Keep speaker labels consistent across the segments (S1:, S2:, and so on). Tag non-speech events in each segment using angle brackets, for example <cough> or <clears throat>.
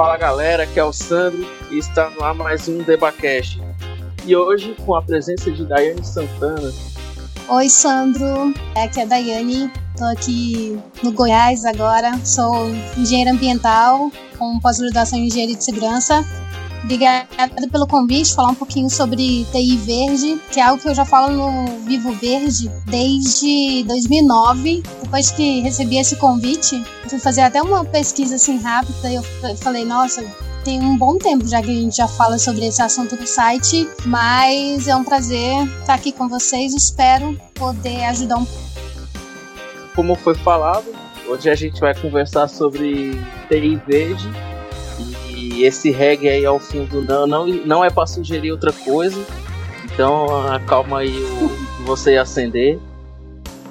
S1: Fala galera, aqui é o Sandro e está no ar mais um Debacast. E hoje com a presença de Daiane Santana.
S2: Oi Sandro, aqui é a Daiane, estou aqui no Goiás agora, sou engenheira ambiental com pós-graduação em engenharia de segurança Obrigada pelo convite, falar um pouquinho sobre TI Verde, que é algo que eu já falo no Vivo Verde desde 2009. Depois que recebi esse convite, fui fazer até uma pesquisa assim rápida e eu falei, nossa, tem um bom tempo já que a gente já fala sobre esse assunto no site, mas é um prazer estar aqui com vocês. Espero poder ajudar um pouco.
S1: Como foi falado, hoje a gente vai conversar sobre TI Verde e esse reggae aí ao fundo não, não, não é para sugerir outra coisa. Então acalma aí o você acender.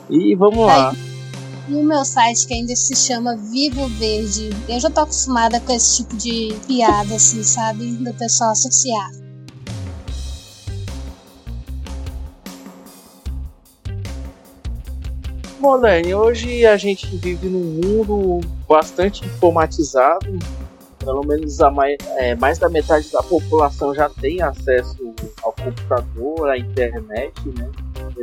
S1: E vamos lá.
S2: E o meu site que ainda se chama Vivo Verde. Eu já tô acostumada com esse tipo de piada, assim, sabe? Do pessoal associar.
S1: Dani, hoje a gente vive num mundo bastante informatizado, pelo menos a mais, é, mais da metade da população já tem acesso ao computador, à internet, né?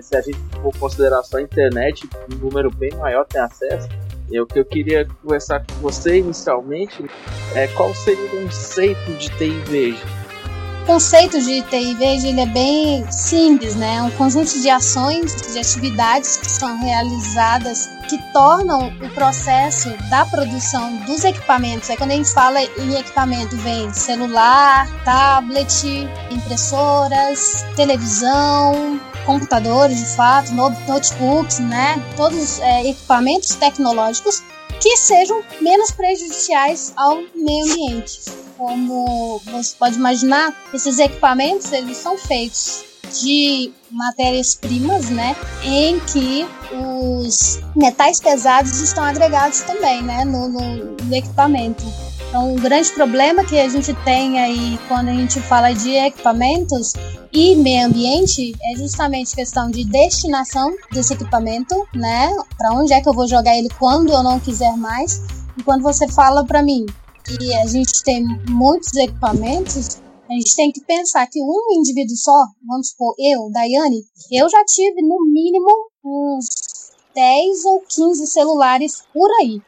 S1: Se a gente for considerar só a internet, um número bem maior tem acesso. E o que eu queria conversar com você inicialmente é qual seria o conceito de TI Veja?
S2: O conceito de TI Veja ele é bem simples, né? É um conjunto de ações, de atividades que são realizadas que tornam o processo da produção dos equipamentos. Aí quando a gente fala em equipamento, vem celular, tablet, impressoras, televisão, computadores, de fato, notebooks, né? Todos é, equipamentos tecnológicos que sejam menos prejudiciais ao meio ambiente. Como você pode imaginar, esses equipamentos eles são feitos de matérias-primas, né, em que os metais pesados estão agregados também, né, no, no, no equipamento. Então, um grande problema que a gente tem aí quando a gente fala de equipamentos e meio ambiente é justamente questão de destinação desse equipamento, né? Para onde é que eu vou jogar ele quando eu não quiser mais? E quando você fala para mim que a gente tem muitos equipamentos, a gente tem que pensar que um indivíduo só, vamos supor, eu, Daiane, eu já tive no mínimo uns 10 ou 15 celulares por aí.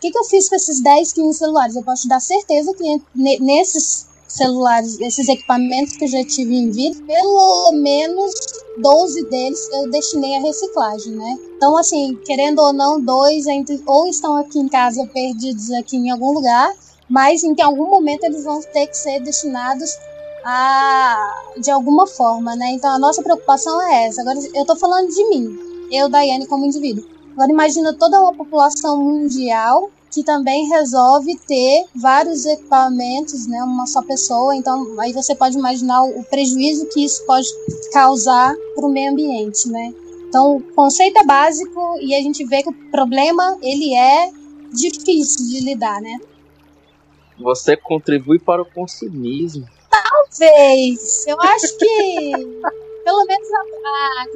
S2: Que, que eu fiz com esses 10, 15 celulares? Eu posso te dar certeza que nesses celulares, esses equipamentos que eu já tive em vida, pelo menos 12 deles eu destinei à reciclagem, né? Então, assim, querendo ou não, dois entre, ou estão aqui em casa perdidos aqui em algum lugar, mas em que algum momento eles vão ter que ser destinados a de alguma forma, né? Então a nossa preocupação é essa. Agora eu tô falando de mim, eu, Daiane, como indivíduo. Agora imagina toda uma população mundial que também resolve ter vários equipamentos, né? Uma só pessoa. Então aí você pode imaginar o prejuízo que isso pode causar para o meio ambiente, né? Então o conceito é básico e a gente vê que o problema ele é difícil de lidar, né?
S1: Você contribui para o consumismo.
S2: Talvez. Eu acho que pelo menos a, a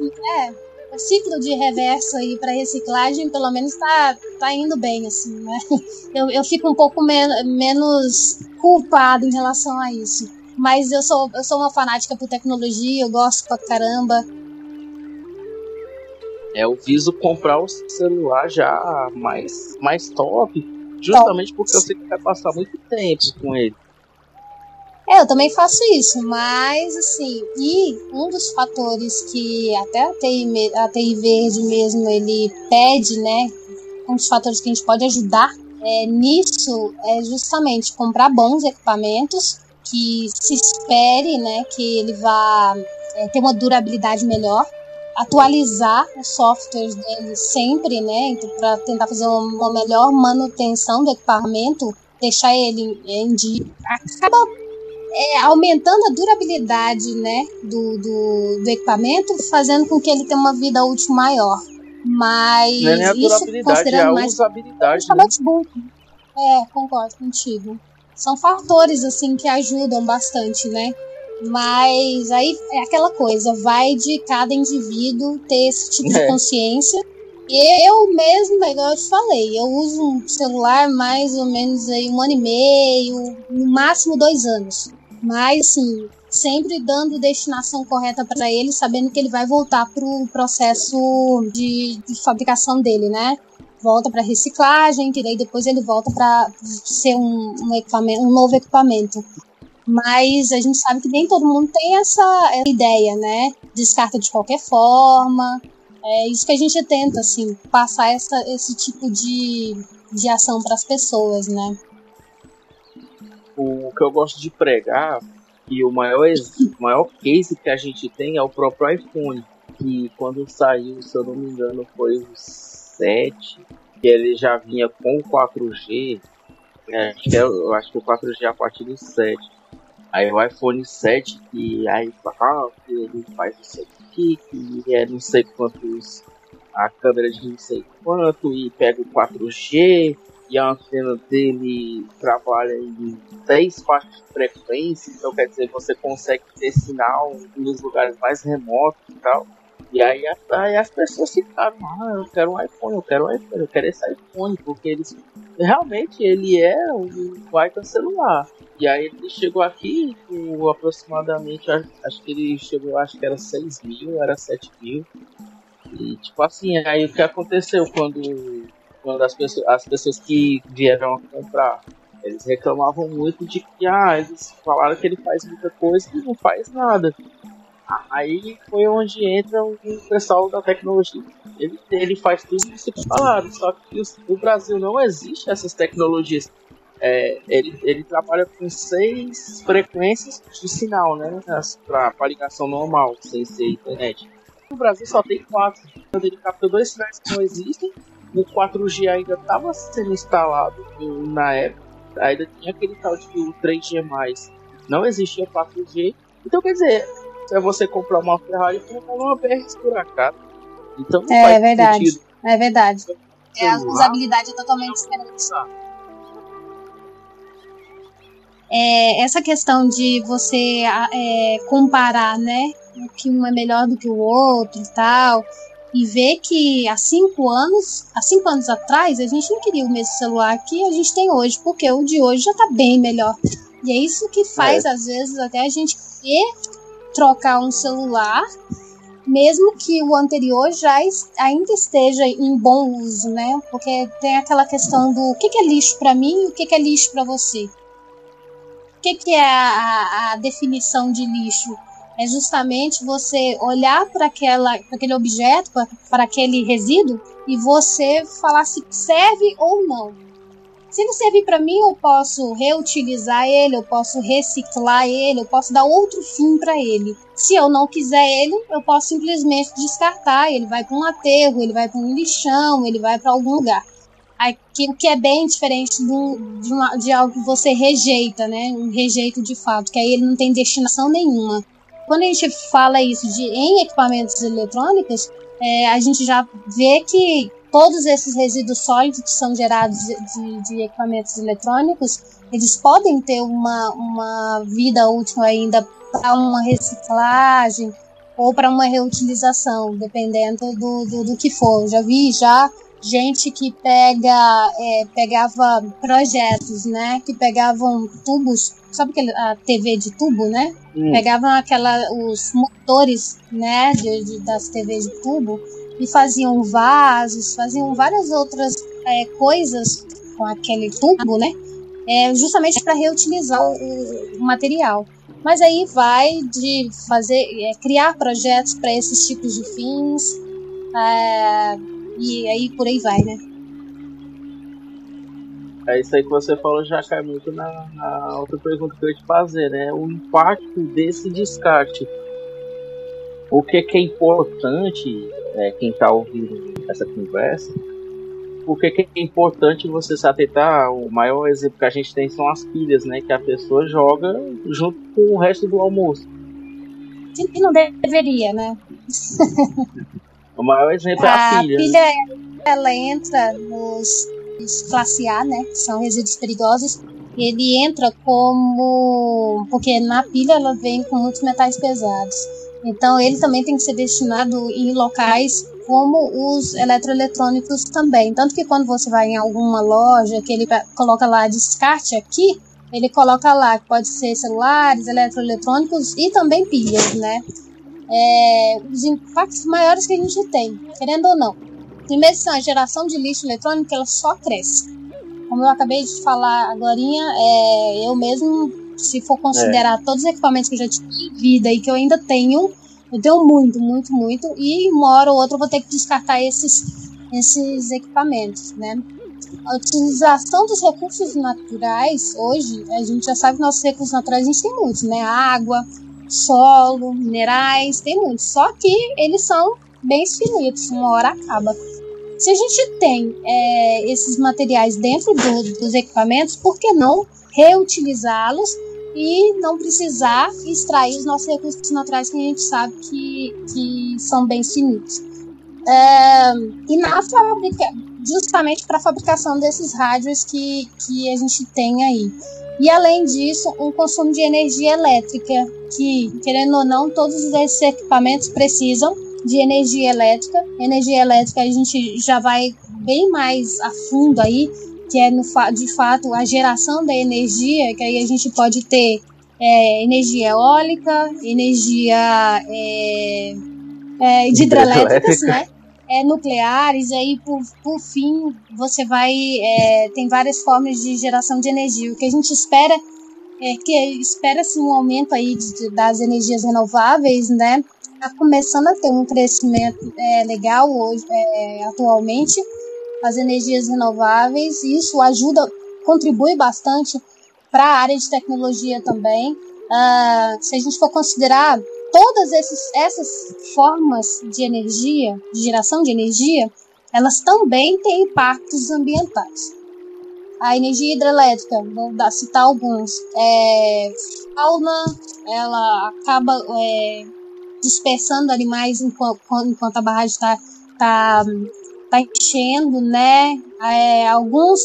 S2: é, ciclo de reverso aí para reciclagem pelo menos tá, tá indo bem assim, né? <laughs> Eu, eu fico um pouco men menos culpado em relação a isso. Mas eu sou eu sou uma fanática por tecnologia, eu gosto pra caramba.
S1: É, eu viso comprar o celular já mais mais top Justamente porque eu sei que vai passar muito tempo com ele.
S2: É, eu também faço isso, mas assim, e um dos fatores que até a TI, a TI Verde mesmo ele pede, né? Um dos fatores que a gente pode ajudar é, nisso é justamente comprar bons equipamentos que se espere, né, que ele vá é, ter uma durabilidade melhor atualizar os softwares dele sempre, né, então, para tentar fazer uma melhor manutenção do equipamento, deixar ele em dia, acaba é, aumentando a durabilidade, né, do, do, do, equipamento, fazendo com que ele tenha uma vida útil maior. Mas
S1: não é nem a isso considerando é a mais usabilidade, né?
S2: notebook. É, concordo contigo. São fatores assim que ajudam bastante, né? Mas aí é aquela coisa, vai de cada indivíduo ter esse tipo é. de consciência Eu mesmo, igual eu te falei, eu uso um celular mais ou menos aí um ano e meio, no máximo dois anos. Mas, assim, sempre dando destinação correta para ele, sabendo que ele vai voltar para o processo de, de, fabricação dele, né? Volta para reciclagem, que daí depois ele volta para ser um, um, equipamento, um novo equipamento. Mas a gente sabe que nem todo mundo tem essa, essa ideia, né? Descarta de qualquer forma. É isso que a gente tenta, assim, passar essa, esse tipo de, de ação para as pessoas, né?
S1: O que eu gosto de pregar e o maior, o maior case que a gente tem é o próprio iPhone. Que quando saiu, se eu não me engano, foi o 7, que ele já vinha com o 4G. É, é, eu acho que o 4G é a partir do 7. Aí o iPhone 7, que aí ah, que ele faz isso aqui, que é não sei quantos. A câmera de não sei quanto, e pega o 4G, e a antena dele trabalha em seis faixas de frequência, então quer dizer, você consegue ter sinal nos lugares mais remotos e tal. E aí, aí as pessoas ficaram, ah, eu quero um iPhone, eu quero um iPhone, eu quero esse iPhone, porque eles realmente ele é um baita celular. E aí ele chegou aqui com aproximadamente, acho que ele chegou, acho que era 6 mil, era 7 mil. E tipo assim, aí o que aconteceu quando quando as pessoas, as pessoas que vieram comprar, eles reclamavam muito de que ah, eles falaram que ele faz muita coisa e não faz nada. Aí foi onde entra o pessoal da tecnologia. Ele, ele faz tudo isso que falaram, só que no Brasil não existe essas tecnologias. É, ele, ele trabalha com seis frequências de sinal, né? Para ligação normal, sem ser internet. No Brasil só tem quatro. Ele capta dois sinais que não existem o 4G ainda estava sendo instalado na época, ainda tinha aquele tal de o 3G+, não existia 4G, então quer dizer, se você comprar uma Ferrari, comprar uma BR esburacada. Então não
S2: é, faz é verdade, sentido. É verdade. É, a usabilidade é totalmente diferente. É, essa questão de você é, comparar, né, que um é melhor do que o outro e tal, e ver que há cinco anos, há cinco anos atrás, a gente não queria o mesmo celular que a gente tem hoje, porque o de hoje já está bem melhor. E é isso que faz, é. às vezes, até a gente querer trocar um celular, mesmo que o anterior já ainda esteja em bom uso, né? Porque tem aquela questão do o que, que é lixo para mim e o que, que é lixo para você. O que, que é a, a definição de lixo? É justamente você olhar para aquele objeto, para aquele resíduo e você falar se serve ou não. Se ele servir para mim, eu posso reutilizar ele, eu posso reciclar ele, eu posso dar outro fim para ele. Se eu não quiser ele, eu posso simplesmente descartar. Ele vai para um aterro, ele vai para um lixão, ele vai para algum lugar. O que é bem diferente do, de, uma, de algo que você rejeita, né? Um rejeito de fato, que aí ele não tem destinação nenhuma quando a gente fala isso de em equipamentos eletrônicos, é, a gente já vê que todos esses resíduos sólidos que são gerados de, de, equipamentos eletrônicos, eles podem ter uma, uma vida útil ainda para uma reciclagem ou para uma reutilização, dependendo do, do, do, que for. Eu já vi já gente que pega é, pegava projetos, né, que pegavam tubos sabe aquele, a TV de tubo, né? Hum. Pegavam aquela, os motores, né, de, de, das TVs de tubo e faziam vasos, faziam várias outras é, coisas com aquele tubo, né? É, justamente para reutilizar o, o, material. Mas aí vai de fazer, é, criar projetos para esses tipos de fins, é, e aí por aí vai, né?
S1: É isso aí que você falou já cai muito na, na outra pergunta que eu ia te fazer, né? O impacto desse descarte. O que, que é importante, é, quem está ouvindo essa conversa, por que, que é importante você se atentar? O maior exemplo que a gente tem são as pilhas, né? Que a pessoa joga junto com o resto do almoço.
S2: E não deveria, né? <laughs>
S1: o maior exemplo é a pilha.
S2: A pilha, ela entra nos classe A, né, que são resíduos perigosos, ele entra como. porque na pilha ela vem com muitos metais pesados. Então ele também tem que ser destinado em locais como os eletroeletrônicos também. Tanto que quando você vai em alguma loja que ele coloca lá descarte aqui, ele coloca lá que pode ser celulares, eletroeletrônicos e também pilhas, né? É, os impactos maiores que a gente tem, querendo ou não. Primeiro, a geração de lixo eletrônico ela só cresce. Como eu acabei de falar agora, é, eu mesmo, se for considerar é. todos os equipamentos que eu já tive em vida e que eu ainda tenho, eu tenho muito, muito, muito, e uma hora ou outra eu vou ter que descartar esses, esses equipamentos, né? A utilização dos recursos naturais, hoje, a gente já sabe que nossos recursos naturais a gente tem muitos, né? Água, solo, minerais, tem muitos. Só que eles são bem finitos, uma hora acaba. Se a gente tem é, esses materiais dentro do, dos equipamentos, por que não reutilizá-los e não precisar extrair os nossos recursos naturais que a gente sabe que, que são bem finitos? É, e na fábrica, justamente para a fabricação desses rádios que, que a gente tem aí. E além disso, um consumo de energia elétrica, que, querendo ou não, todos esses equipamentos precisam de energia elétrica. Energia elétrica a gente já vai bem mais a fundo aí, que é no, de fato a geração da energia, que aí a gente pode ter é, energia eólica, energia é, é, de hidrelétricas, né? É, nucleares, e aí por, por fim você vai. É, tem várias formas de geração de energia. O que a gente espera é que espera-se um aumento aí de, das energias renováveis, né? Está começando a ter um crescimento é, legal hoje, é, atualmente, as energias renováveis, e isso ajuda, contribui bastante para a área de tecnologia também. Uh, se a gente for considerar todas esses, essas formas de energia, de geração de energia, elas também têm impactos ambientais. A energia hidrelétrica, vou dar, citar alguns, é, fauna, ela acaba é, dispersando animais enquanto, enquanto a barragem está tá, tá enchendo, né? É, alguns,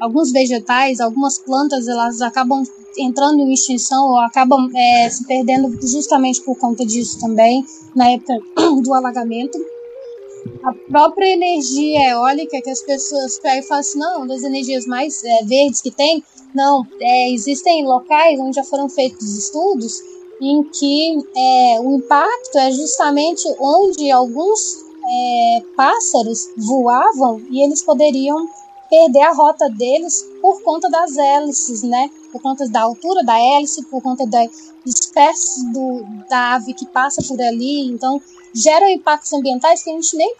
S2: alguns vegetais, algumas plantas, elas acabam entrando em extinção ou acabam é, se perdendo justamente por conta disso também, na época <clears throat> do alagamento. A própria energia eólica, que as pessoas pegam e falam assim, não, das energias mais é, verdes que tem, não, é, existem locais onde já foram feitos estudos em que é, o impacto é justamente onde alguns é, pássaros voavam e eles poderiam perder a rota deles por conta das hélices, né? Por conta da altura da hélice, por conta da espécie do, da ave que passa por ali. Então, geram impactos ambientais que a gente nem.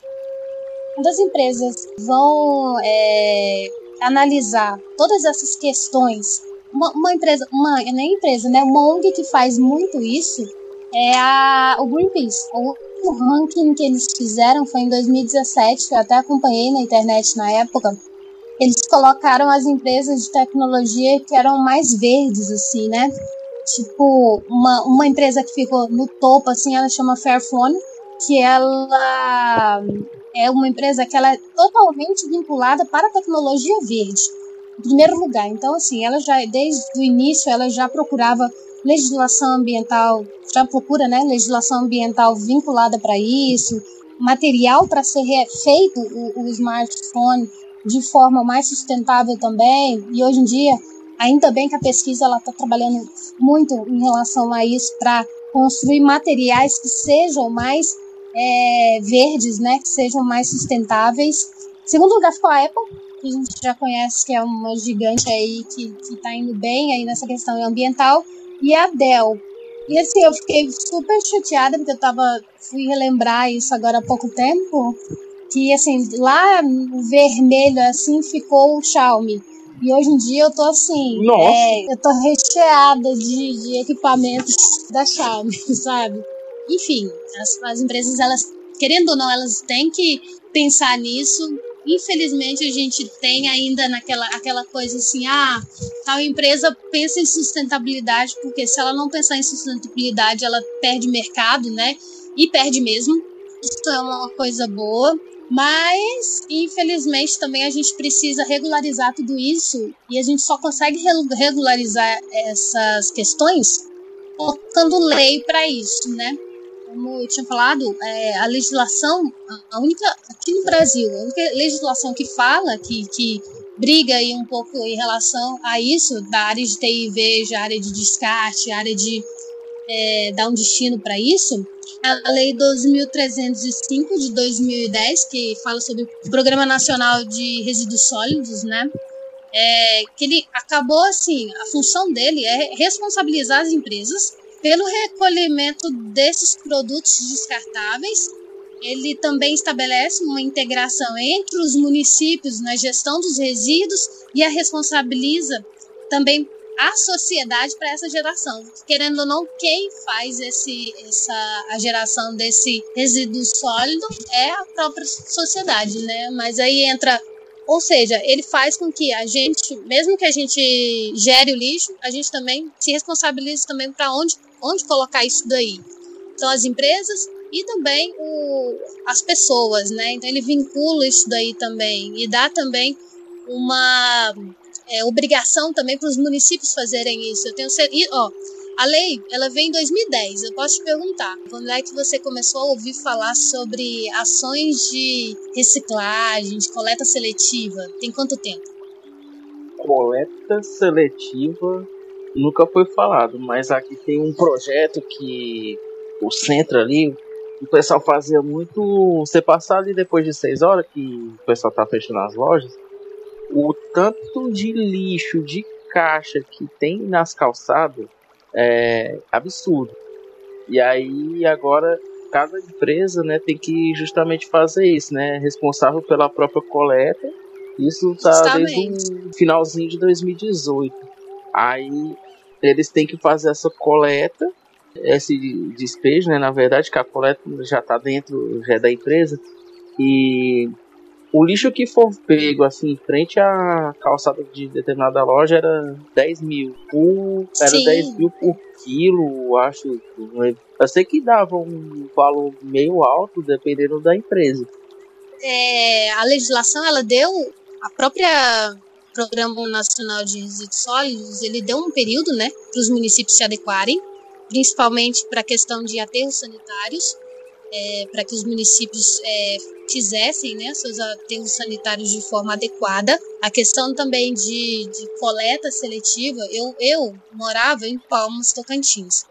S2: Quando as empresas vão é, analisar todas essas questões, uma, uma, empresa, uma nem empresa, né? Uma ONG que faz muito isso é a, o Greenpeace. O, o ranking que eles fizeram foi em 2017, eu até acompanhei na internet na época eles colocaram as empresas de tecnologia que eram mais verdes, assim, né? Tipo, uma, uma empresa que ficou no topo, assim, ela chama Fairphone, que ela é uma empresa que ela é totalmente vinculada para a tecnologia verde, em primeiro lugar. Então, assim, ela já, desde o início, ela já procurava legislação ambiental, já procura, né, legislação ambiental vinculada para isso, material para ser feito o, o smartphone de forma mais sustentável também. E hoje em dia, ainda bem que a pesquisa ela está trabalhando muito em relação a isso para construir materiais que sejam mais é, verdes, né, que sejam mais sustentáveis. Segundo lugar ficou a Apple, que a gente já conhece que é uma gigante aí que está indo bem aí nessa questão ambiental, e a Dell. E assim, eu fiquei super chateada porque eu tava, fui relembrar isso agora há pouco tempo, que assim, lá vermelho assim ficou o Xiaomi. E hoje em dia eu tô assim, é, eu tô recheada de, de equipamentos da Xiaomi, <laughs> sabe? Enfim, as, as empresas, elas, querendo ou não, elas têm que pensar nisso. Infelizmente, a gente tem ainda naquela aquela coisa assim, ah, tal empresa pensa em sustentabilidade, porque se ela não pensar em sustentabilidade, ela perde mercado, né? E perde mesmo. Isso é uma coisa boa. Mas, infelizmente, também a gente precisa regularizar tudo isso e a gente só consegue regularizar essas questões colocando lei para isso, né? Como eu tinha falado, é, a legislação, a única, aqui no Brasil, a única legislação que fala, que, que briga aí um pouco em relação a isso, da área de TI veja, área de descarte, área de é, dar um destino para isso, é a Lei 2.305 de 2010, que fala sobre o Programa Nacional de Resíduos Sólidos, né? É, que ele acabou assim, a função dele é responsabilizar as empresas pelo recolhimento desses produtos descartáveis. Ele também estabelece uma integração entre os municípios na gestão dos resíduos e a responsabiliza também a sociedade para essa geração. Querendo ou não, quem faz esse, essa, a geração desse resíduo sólido é a própria sociedade, né? Mas aí entra ou seja, ele faz com que a gente, mesmo que a gente gere o lixo, a gente também se responsabilize também para onde, onde colocar isso daí. Então, as empresas e também o, as pessoas, né? Então, ele vincula isso daí também e dá também uma é, obrigação também para os municípios fazerem isso. Eu tenho certeza. Ó, a lei, ela veio em 2010. Eu posso te perguntar, quando é que você começou a ouvir falar sobre ações de reciclagem, de coleta seletiva? Tem quanto tempo?
S1: Coleta seletiva nunca foi falado, mas aqui tem um projeto que o centro ali, o pessoal fazia muito. Você passar ali depois de seis horas, que o pessoal tá fechando as lojas, o tanto de lixo, de caixa que tem nas calçadas é absurdo. E aí agora cada empresa, né, tem que justamente fazer isso, né, responsável pela própria coleta. Isso tá desde o finalzinho de 2018. Aí eles têm que fazer essa coleta, esse despejo, né, na verdade, que a coleta já está dentro já é da empresa e o lixo que for pego assim em frente à calçada de determinada loja era 10 mil. Por, era Sim. 10 mil por quilo, acho. Eu sei que dava um valor meio alto dependendo da empresa.
S2: É, a legislação ela deu a própria Programa Nacional de Resíduos Sólidos ele deu um período né para os municípios se adequarem principalmente para a questão de aterros sanitários é, para que os municípios é, fizessem né, seus aterros sanitários de forma adequada. A questão também de, de coleta seletiva, eu, eu morava em Palmas, Tocantins.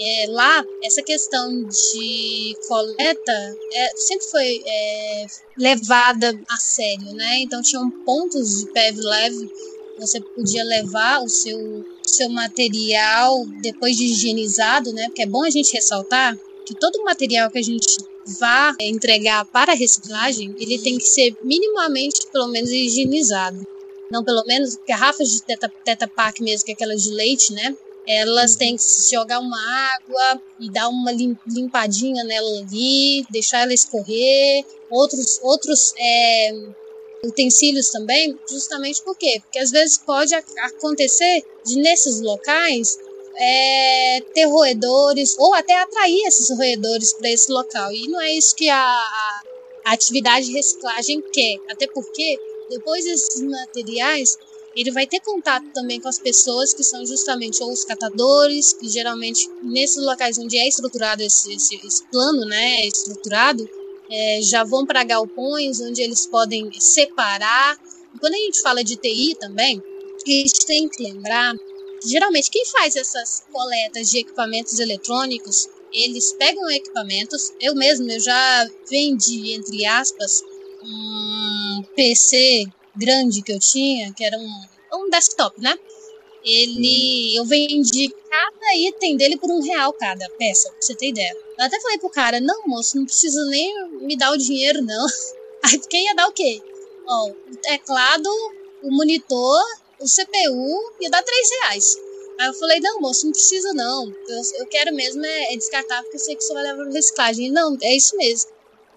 S2: É, lá, essa questão de coleta é, sempre foi é, levada a sério, né? Então, tinham pontos de PEV leve, você podia levar o seu, seu material depois de higienizado, né? Porque é bom a gente ressaltar que todo material que a gente vá entregar para reciclagem, ele tem que ser minimamente, pelo menos, higienizado. Não, pelo menos, garrafas de teta, teta mesmo, que é aquelas de leite, né? Elas têm que jogar uma água e dar uma limpadinha nela ali, deixar ela escorrer. Outros, outros é, utensílios também, justamente por quê? Porque às vezes pode acontecer de nesses locais é, ter roedores ou até atrair esses roedores para esse local. E não é isso que a, a, a atividade de reciclagem quer. Até porque depois desses materiais ele vai ter contato também com as pessoas que são justamente ou os catadores, que geralmente nesses locais onde é estruturado esse, esse, esse plano, né, estruturado, é, já vão para galpões onde eles podem separar. E quando a gente fala de TI também, a gente tem que lembrar Geralmente, quem faz essas coletas de equipamentos eletrônicos, eles pegam equipamentos. Eu mesmo, eu já vendi, entre aspas, um PC grande que eu tinha, que era um, um desktop, né? Ele, eu vendi cada item dele por um real cada peça, pra você ter ideia. Eu até falei pro cara, não, moço, não precisa nem me dar o dinheiro, não. <laughs> Aí quem ia dar o quê? Ó, o teclado, o monitor o CPU ia dar 3 reais. Aí eu falei, não, moço, não precisa não. Eu, eu quero mesmo é, é, descartar porque eu sei que isso vai levar para reciclagem. Não, é isso mesmo.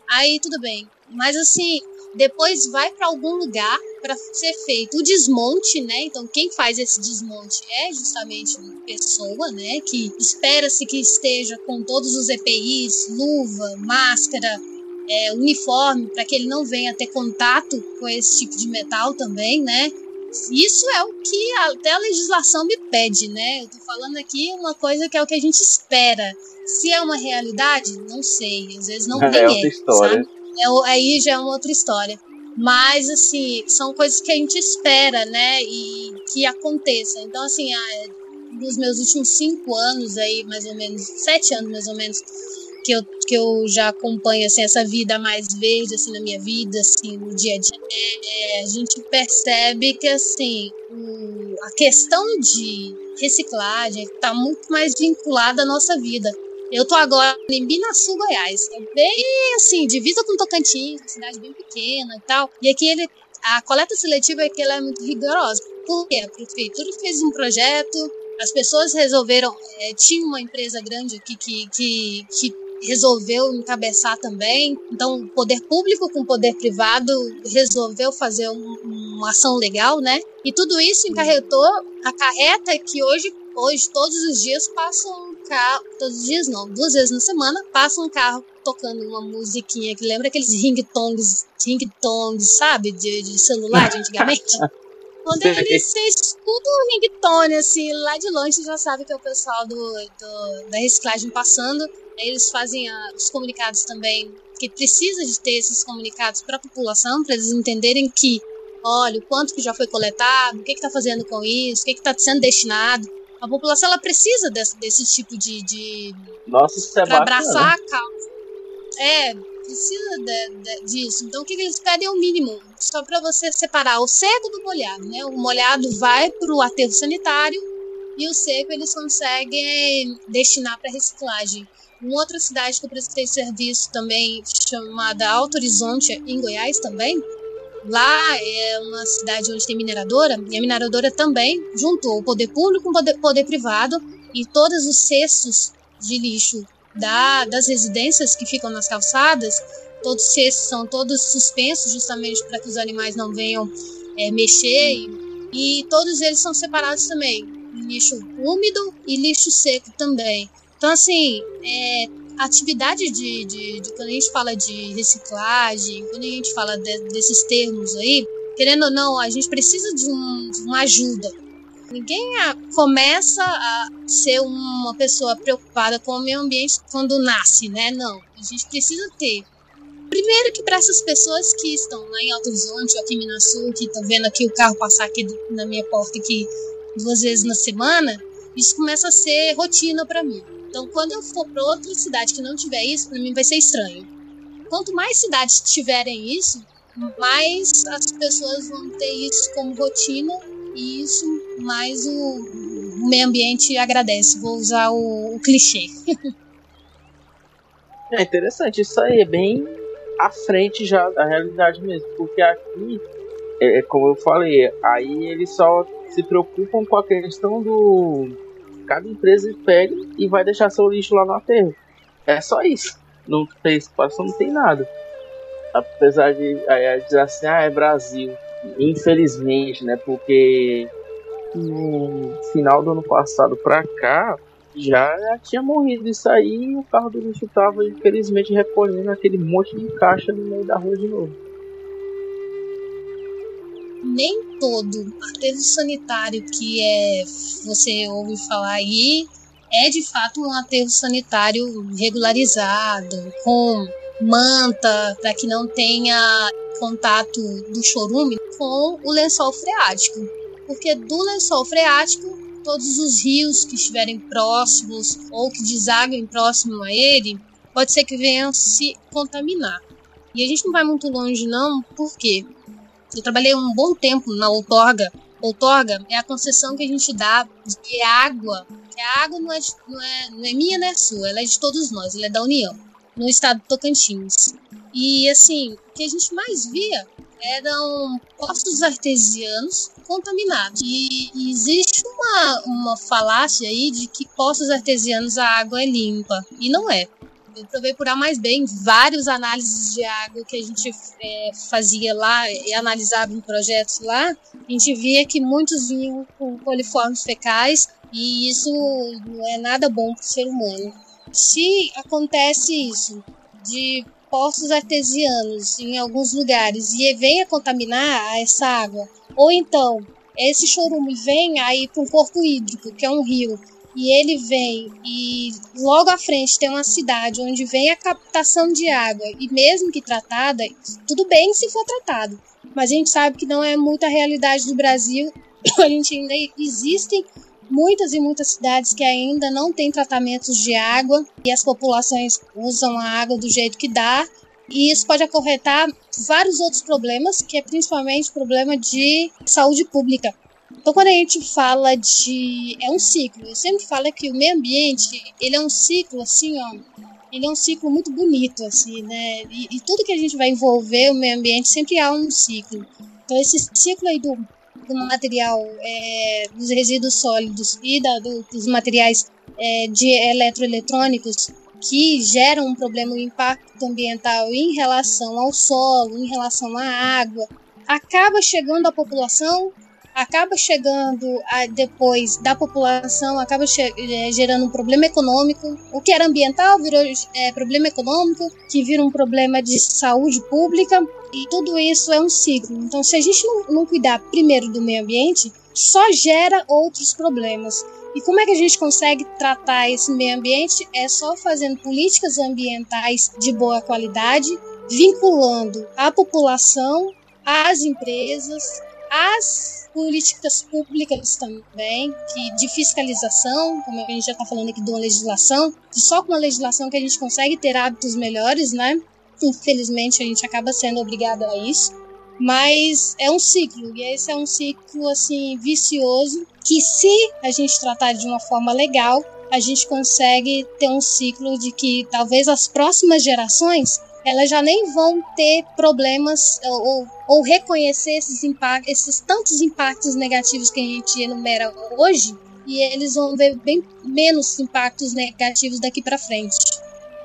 S2: Aí tudo bem. Mas assim, depois vai para algum lugar para ser feito o desmonte, né? Então quem faz esse desmonte é justamente uma pessoa, né? Que espera-se que esteja com todos os EPIs, luva, máscara, é, uniforme, para que ele não venha ter contato com esse tipo de metal também, né? Isso é o que até a legislação me pede, né? Eu tô falando aqui uma coisa que é o que a gente espera. Se é uma realidade, não sei. Às vezes não <laughs>
S1: é
S2: tem.
S1: outra história.
S2: É, aí já é uma outra história. Mas, assim, são coisas que a gente espera, né? E que aconteça. Então, assim, nos meus últimos cinco anos aí, mais ou menos, sete anos mais ou menos, que eu, que eu já acompanho assim, essa vida mais verde assim, na minha vida, assim, no dia a dia, é, a gente percebe que assim, o, a questão de reciclagem está muito mais vinculada à nossa vida. Eu tô agora em Binaçu, Goiás. É bem assim, divisa com Tocantins, cidade bem pequena e tal. E aqui ele, a coleta seletiva aqui ela é muito rigorosa. Por quê? A prefeitura fez um projeto, as pessoas resolveram. É, tinha uma empresa grande aqui que, que, que resolveu encabeçar também. Então, o poder público com o poder privado resolveu fazer um, uma ação legal, né? E tudo isso encarretou, acarreta que hoje, hoje todos os dias passa um carro, todos os dias não, duas vezes na semana, passa um carro tocando uma musiquinha que lembra aqueles ring-tongs, ring-tongs, sabe, de, de celular de antigamente. <laughs> Quando ele se escuta o ringtone, assim, lá de longe, já sabe que é o pessoal do, do da reciclagem passando. Eles fazem a, os comunicados também, que precisa de ter esses comunicados para a população, para eles entenderem que, olha, o quanto que já foi coletado, o que está fazendo com isso, o que está sendo destinado. A população ela precisa desse, desse tipo de. de
S1: Nossa, isso é
S2: Para abraçar a causa. É, precisa de, de, disso. Então, o que, que eles pedem é o mínimo, só para você separar o seco do molhado. Né? O molhado vai para o aterro sanitário e o seco eles conseguem destinar para reciclagem. Uma outra cidade que eu prestei serviço também, chamada Alto Horizonte, em Goiás também, Lá é uma cidade onde tem mineradora, e a mineradora também juntou o poder público com o poder, poder privado, e todos os cestos de lixo da, das residências que ficam nas calçadas, todos os cestos são todos suspensos justamente para que os animais não venham é, mexer, e, e todos eles são separados também, lixo úmido e lixo seco também. Então, assim, é, a atividade de, de, de, Quando a gente fala de reciclagem, quando a gente fala de, desses termos aí, querendo ou não, a gente precisa de, um, de uma ajuda. Ninguém a, começa a ser uma pessoa preocupada com o meio ambiente quando nasce, né? Não. A gente precisa ter. Primeiro que para essas pessoas que estão lá em Alto Horizonte, aqui em Minas Sul, que estão vendo aqui o carro passar aqui na minha porta aqui duas vezes na semana, isso começa a ser rotina para mim. Então, quando eu for para outra cidade que não tiver isso, para mim vai ser estranho. Quanto mais cidades tiverem isso, mais as pessoas vão ter isso como rotina e isso mais o, o meio ambiente agradece. Vou usar o, o clichê. <laughs>
S1: é interessante, isso aí é bem à frente já da realidade mesmo, porque aqui, é, é como eu falei, aí eles só se preocupam com a questão do cada empresa pega e vai deixar seu lixo lá no aterro. É só isso. Não tem espaço, não tem nada. Apesar de aí, dizer assim, ah, é Brasil. Infelizmente, né? Porque no final do ano passado pra cá já, tinha morrido isso aí e o carro do lixo tava infelizmente recolhendo aquele monte de caixa no meio da rua de novo
S2: nem todo aterro sanitário que é você ouve falar aí é de fato um aterro sanitário regularizado, com manta, para que não tenha contato do chorume com o lençol freático. Porque do lençol freático, todos os rios que estiverem próximos ou que desaguem próximo a ele, pode ser que venham se contaminar. E a gente não vai muito longe não, por quê? Eu trabalhei um bom tempo na outorga. Outorga é a concessão que a gente dá de água. A água não é, não, é, não é minha, né, sua. Ela é de todos nós, ela é da União, no estado de Tocantins. E, assim, o que a gente mais via eram postos artesianos contaminados. E, e, existe uma, uma falácia aí de que postos artesianos a água é limpa. E não é provei por A mais B em várias análises de água que a gente é, fazia lá e analisava em projetos lá, a gente via que muitos vinham com coliformes fecais e isso não é nada bom para o ser humano. Se acontece isso de poços artesianos em alguns lugares e venha contaminar essa água, ou então esse chorume vem aí para um corpo hídrico, que é um rio, e ele vem e logo à frente tem uma cidade onde vem a captação de água e mesmo que tratada, tudo bem se for tratado, mas a gente sabe que não é muita realidade do Brasil. <coughs> A gente ainda existem muitas e muitas cidades que ainda não têm tratamentos de água e as populações usam a água do jeito que dá. E isso pode acarretar vários outros problemas, que é principalmente problema de saúde pública. Então, quando a gente fala de. É um ciclo. Eu sempre falo que o meio ambiente, ele é um ciclo, assim, ó. Ele é um ciclo muito bonito, assim, né? E, e tudo que a gente vai envolver o meio ambiente sempre há um ciclo. Então, esse ciclo aí do, do material, é, dos resíduos sólidos e da, do, dos materiais é, de eletroeletrônicos que geram um problema, um impacto ambiental em relação ao solo, em relação à água, acaba chegando à população acaba chegando a, depois da população, acaba é, gerando um problema econômico. O que era ambiental virou é, problema econômico, que vira um problema de saúde pública, e tudo isso é um ciclo. Então, se a gente não, não cuidar primeiro do meio ambiente, só gera outros problemas. E como é que a gente consegue tratar esse meio ambiente? É só fazendo políticas ambientais de boa qualidade, vinculando a população, as empresas, as políticas públicas também, que de fiscalização, como a gente já está falando aqui de uma legislação, só com a legislação que a gente consegue ter hábitos melhores, né? Infelizmente a gente acaba sendo obrigado a isso, mas é um ciclo e esse é um ciclo assim vicioso que se a gente tratar de uma forma legal, a gente consegue ter um ciclo de que talvez as próximas gerações elas já nem vão ter problemas ou, ou reconhecer esses impactos, esses tantos impactos negativos que a gente enumera hoje, e eles vão ver bem menos impactos negativos daqui para frente.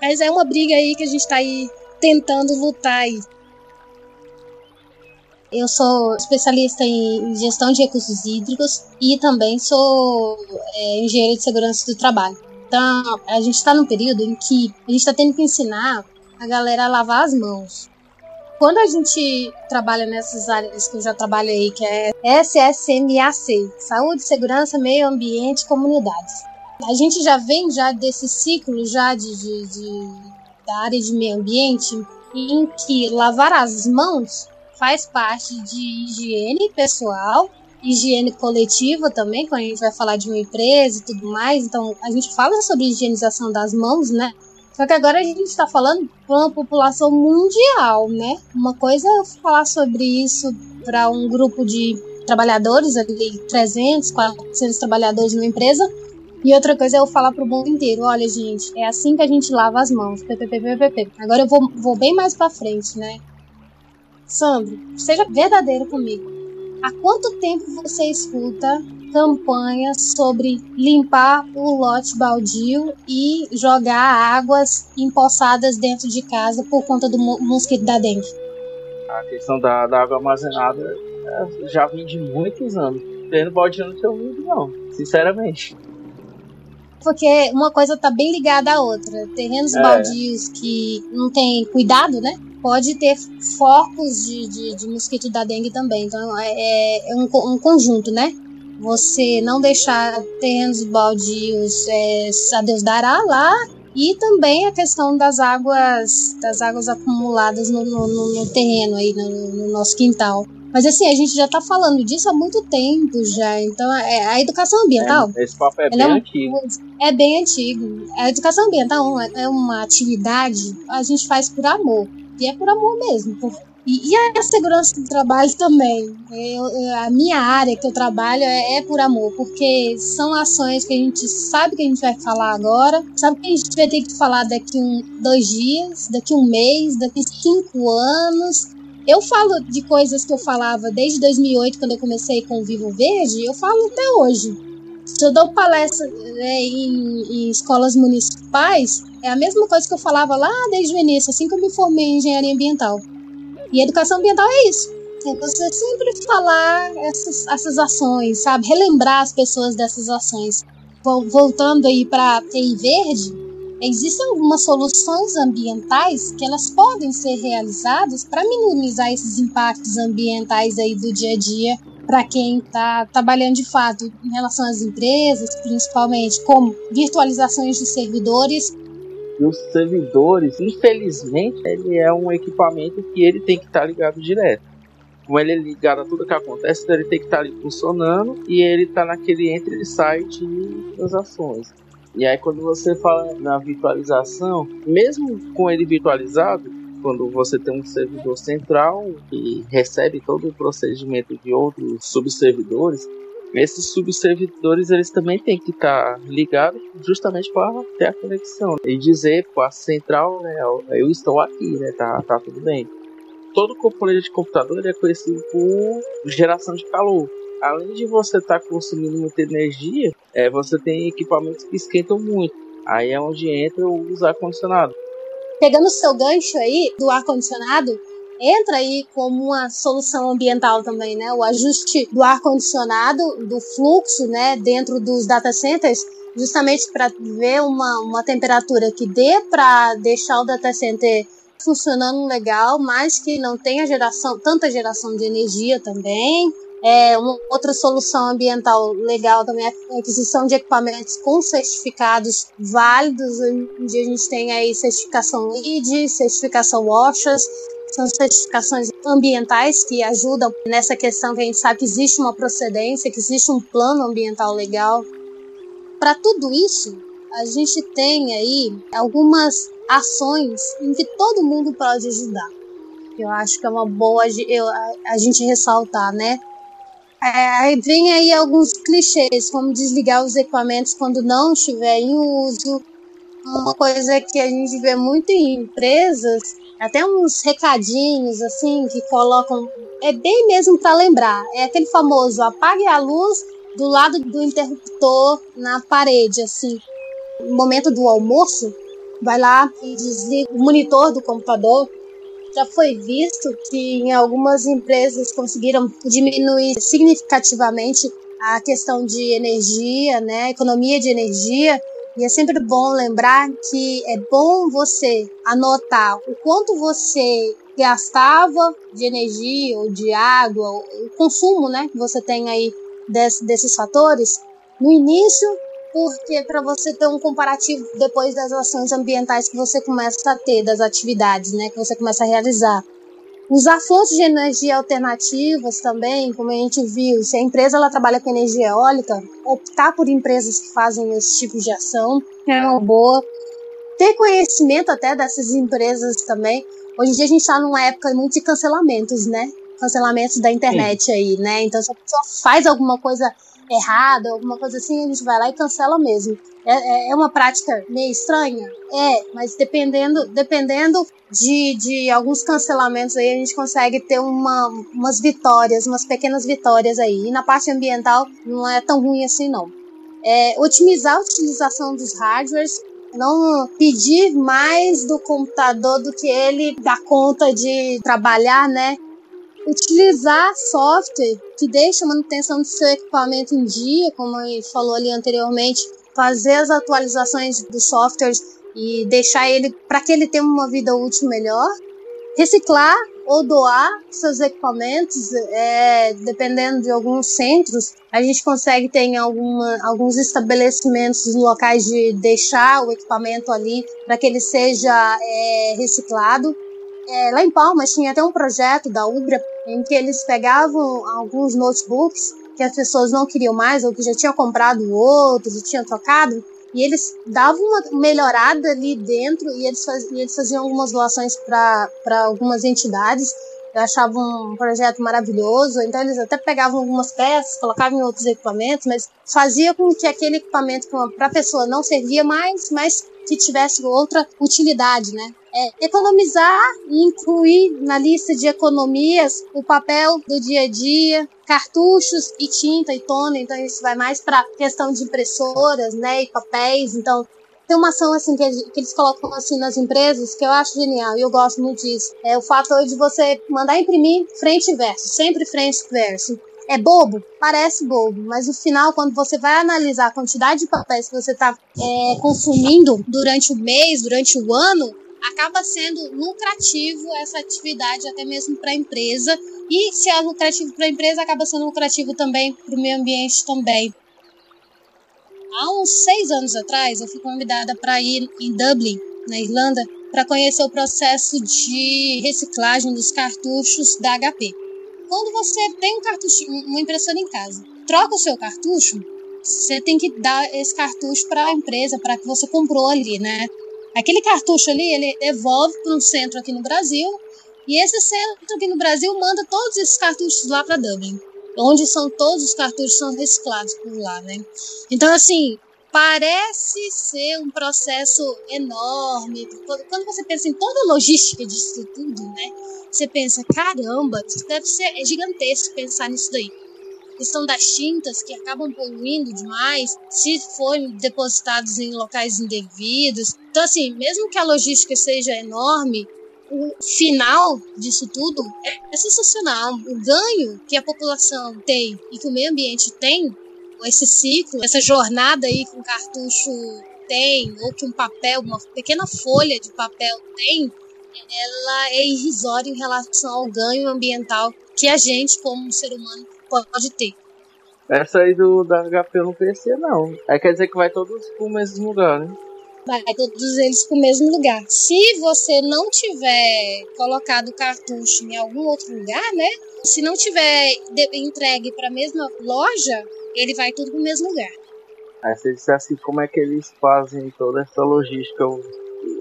S2: Mas é uma briga aí que a gente está aí tentando lutar aí. Eu sou especialista em gestão de recursos hídricos e também sou é, engenheiro de segurança do trabalho. Então, a gente está num período em que a gente está tendo que ensinar a galera lavar as mãos. Quando a gente trabalha nessas áreas que eu já trabalhei, que é SSMAC, Saúde, Segurança, Meio Ambiente e Comunidades. A gente já vem já desse ciclo já de, de, de da área de meio ambiente em que lavar as mãos faz parte de higiene pessoal, higiene coletiva também, quando a gente vai falar de uma empresa e tudo mais. Então, a gente fala sobre higienização das mãos, né? Só que agora a gente está falando para uma população mundial, né? Uma coisa é falar sobre isso para um grupo de trabalhadores, ali 300, 400 trabalhadores numa empresa, e outra coisa é eu falar para o mundo inteiro, olha gente, é assim que a gente lava as mãos, PPPPP. Agora eu vou, vou bem mais para frente, né? Sandro, seja verdadeiro comigo. Há quanto tempo você escuta campanhas sobre limpar o lote baldio e jogar águas empoçadas dentro de casa por conta do mosquito da dengue?
S1: A questão da, da água armazenada é, já vem de muitos anos. Tendo baldio não tinha ouvido, não, sinceramente.
S2: Porque uma coisa tá bem ligada à outra. Terrenos é. baldios que não tem cuidado, né? Pode ter focos de, de, de mosquito da dengue também. Então é, é, é um, um conjunto, né? Você não deixar terrenos baldios é, a Deus dará lá e também a questão das águas das águas acumuladas no, no, no terreno aí no, no, nosso quintal. Mas assim a gente já está falando disso há muito tempo já então é, a educação ambiental
S1: é, esse papo é bem é antigo.
S2: é bem antigo. A educação ambiental é, é uma atividade a gente faz por amor e é por amor mesmo por, e, e a segurança do trabalho também. Eu, a minha área que eu trabalho é, é, por amor, porque são ações que a gente sabe que a gente vai falar agora, sabe que a gente vai ter que falar daqui um, dois dias, daqui um mês, daqui cinco anos. Eu falo de coisas que eu falava desde 2008, quando eu comecei com o Vivo Verde, eu falo até hoje. Se eu dou palestra né, em, em escolas municipais, é a mesma coisa que eu falava lá desde o início, assim que eu me formei em engenharia ambiental. E educação ambiental é isso. É você sempre falar essas, essas ações, sabe? Relembrar as pessoas dessas ações. Voltando aí para TI Verde, existem algumas soluções ambientais que elas podem ser realizadas para minimizar esses impactos ambientais aí do dia a dia para quem está trabalhando de fato em relação às empresas, principalmente como virtualizações de servidores.
S1: E os servidores, infelizmente, ele é um equipamento que ele tem que estar tá ligado direto. Como ele é ligado a tudo que acontece, então ele tem que estar tá ali funcionando e ele está naquele entra e sai de transações. E aí quando você fala na virtualização, mesmo com ele virtualizado, quando você tem um servidor central que recebe todo o procedimento de outros subservidores, esses subservidores eles também têm que estar ligados justamente para ter a conexão e dizer para a central, né, eu estou aqui, né, tá, tá tudo bem. Todo componente de computador é conhecido por geração de calor. Além de você estar tá consumindo muita energia, é, você tem equipamentos que esquentam muito. Aí é onde entra o ar condicionado
S2: pegando o seu gancho aí do ar-condicionado, entra aí como uma solução ambiental também, né? O ajuste do ar-condicionado, do fluxo, né, dentro dos data centers, justamente para ver uma, uma temperatura que dê para deixar o data center funcionando legal, mas que não tenha geração, tanta geração de energia também. É, uma outra solução ambiental legal também é a aquisição de equipamentos com certificados válidos. Hoje em dia a gente tem aí certificação LEED, certificação WASHES, são certificações ambientais que ajudam nessa questão que a gente sabe que existe uma procedência, que existe um plano ambiental legal. Para tudo isso, a gente tem aí algumas ações em que todo mundo pode ajudar. Eu acho que é uma boa a, a gente ressaltar, né? É, aí vem aí alguns clichês, como desligar os equipamentos quando não estiver em uso. Uma coisa que a gente vê muito em empresas, até uns recadinhos assim que colocam, é bem mesmo para lembrar. É aquele famoso apague a luz do lado do interruptor na parede, assim. No momento do almoço, vai lá e desliga o monitor do computador já foi visto que em algumas empresas conseguiram diminuir significativamente a questão de energia, né, economia de energia. E é sempre bom lembrar que é bom você anotar o quanto você gastava de energia ou de água, o consumo, né, que você tem aí desse, desses fatores no início porque para você ter um comparativo depois das ações ambientais que você começa a ter, das atividades, né, que você começa a realizar. Usar fontes de energia alternativas também, como a gente viu, se a empresa ela trabalha com energia eólica, optar por empresas que fazem esse tipo de ação é uma boa. Ter conhecimento até dessas empresas também. Hoje em dia a gente está numa época muito de cancelamentos, né? Cancelamentos da internet Sim. aí, né? Então se a pessoa faz alguma coisa errada, alguma coisa assim, a gente vai lá e cancela mesmo. É, é, é, uma prática meio estranha? É, mas dependendo, dependendo de, de alguns cancelamentos aí, a gente consegue ter uma, umas vitórias, umas pequenas vitórias aí. E na parte ambiental não é tão ruim assim, não. É, otimizar a utilização dos hardwares, não pedir mais do computador do que ele dá conta de trabalhar, né? Utilizar software que deixa a manutenção do seu equipamento em dia, como gente falou ali anteriormente, fazer as atualizações dos softwares e deixar ele para que ele tenha uma vida útil melhor, reciclar ou doar seus equipamentos, é, dependendo de alguns centros, a gente consegue ter em alguma, alguns estabelecimentos locais de deixar o equipamento ali para que ele seja é, reciclado. É, lá em Palmas tinha até um projeto da Ubra em que eles pegavam alguns notebooks que as pessoas não queriam mais ou que já tinham comprado outros e tinham trocado e eles davam uma melhorada ali dentro e eles, faz, e eles faziam algumas doações para algumas entidades. Eu achava um projeto maravilhoso, então eles até pegavam algumas peças, colocavam em outros equipamentos, mas fazia com que aquele equipamento para a pessoa não servia mais, mas que tivesse outra utilidade, né? É, economizar e incluir na lista de economias o papel do dia a dia, cartuchos e tinta e tona, então isso vai mais para questão de impressoras, né, e papéis, então tem uma ação assim que, eles colocam assim nas empresas que eu acho genial e eu gosto muito disso. É o fato de você mandar imprimir frente e verso, sempre frente e verso. É bobo? Parece bobo, mas no final, quando você vai analisar a quantidade de papéis que você está é, consumindo durante o mês, durante o ano, acaba sendo lucrativo essa atividade até mesmo para a empresa. E se é lucrativo para a empresa, acaba sendo lucrativo também para o meio ambiente também. Há uns seis anos atrás, eu fui convidada para ir em Dublin, na Irlanda, para conhecer o processo de reciclagem dos cartuchos da HP. Quando você tem um cartucho, uma impressora em casa, troca o seu cartucho, você tem que dar esse cartucho para a empresa, para que você comprou ali, né? Aquele cartucho ali, ele devolve para um centro aqui no Brasil, e esse centro aqui no Brasil manda todos esses cartuchos lá para Dublin, onde são todos os cartuchos são reciclados por lá, né? Então assim, parece ser um processo enorme. Quando você pensa em toda a logística disso tudo, né? Você pensa, caramba, isso deve ser é gigantesco pensar nisso daí questão das tintas que acabam poluindo demais, se forem depositados em locais indevidos. Então, assim, mesmo que a logística seja enorme, o final disso tudo é sensacional. O ganho que a população tem e que o meio ambiente tem, esse ciclo, essa jornada aí um cartucho tem, ou que um papel, uma pequena folha de papel tem, ela é irrisória em relação ao ganho ambiental que a gente, como ser humano, pode ter.
S1: Essa aí do da HP eu não conhecia, não. Aí quer dizer que vai todos pro mesmo lugar, né?
S2: Vai todos eles pro mesmo lugar. Se você não tiver colocado o cartucho em algum outro lugar, né? Se não tiver entregue para a mesma loja, ele vai tudo pro mesmo lugar.
S1: Aí você disse assim, como é que eles fazem toda essa logística?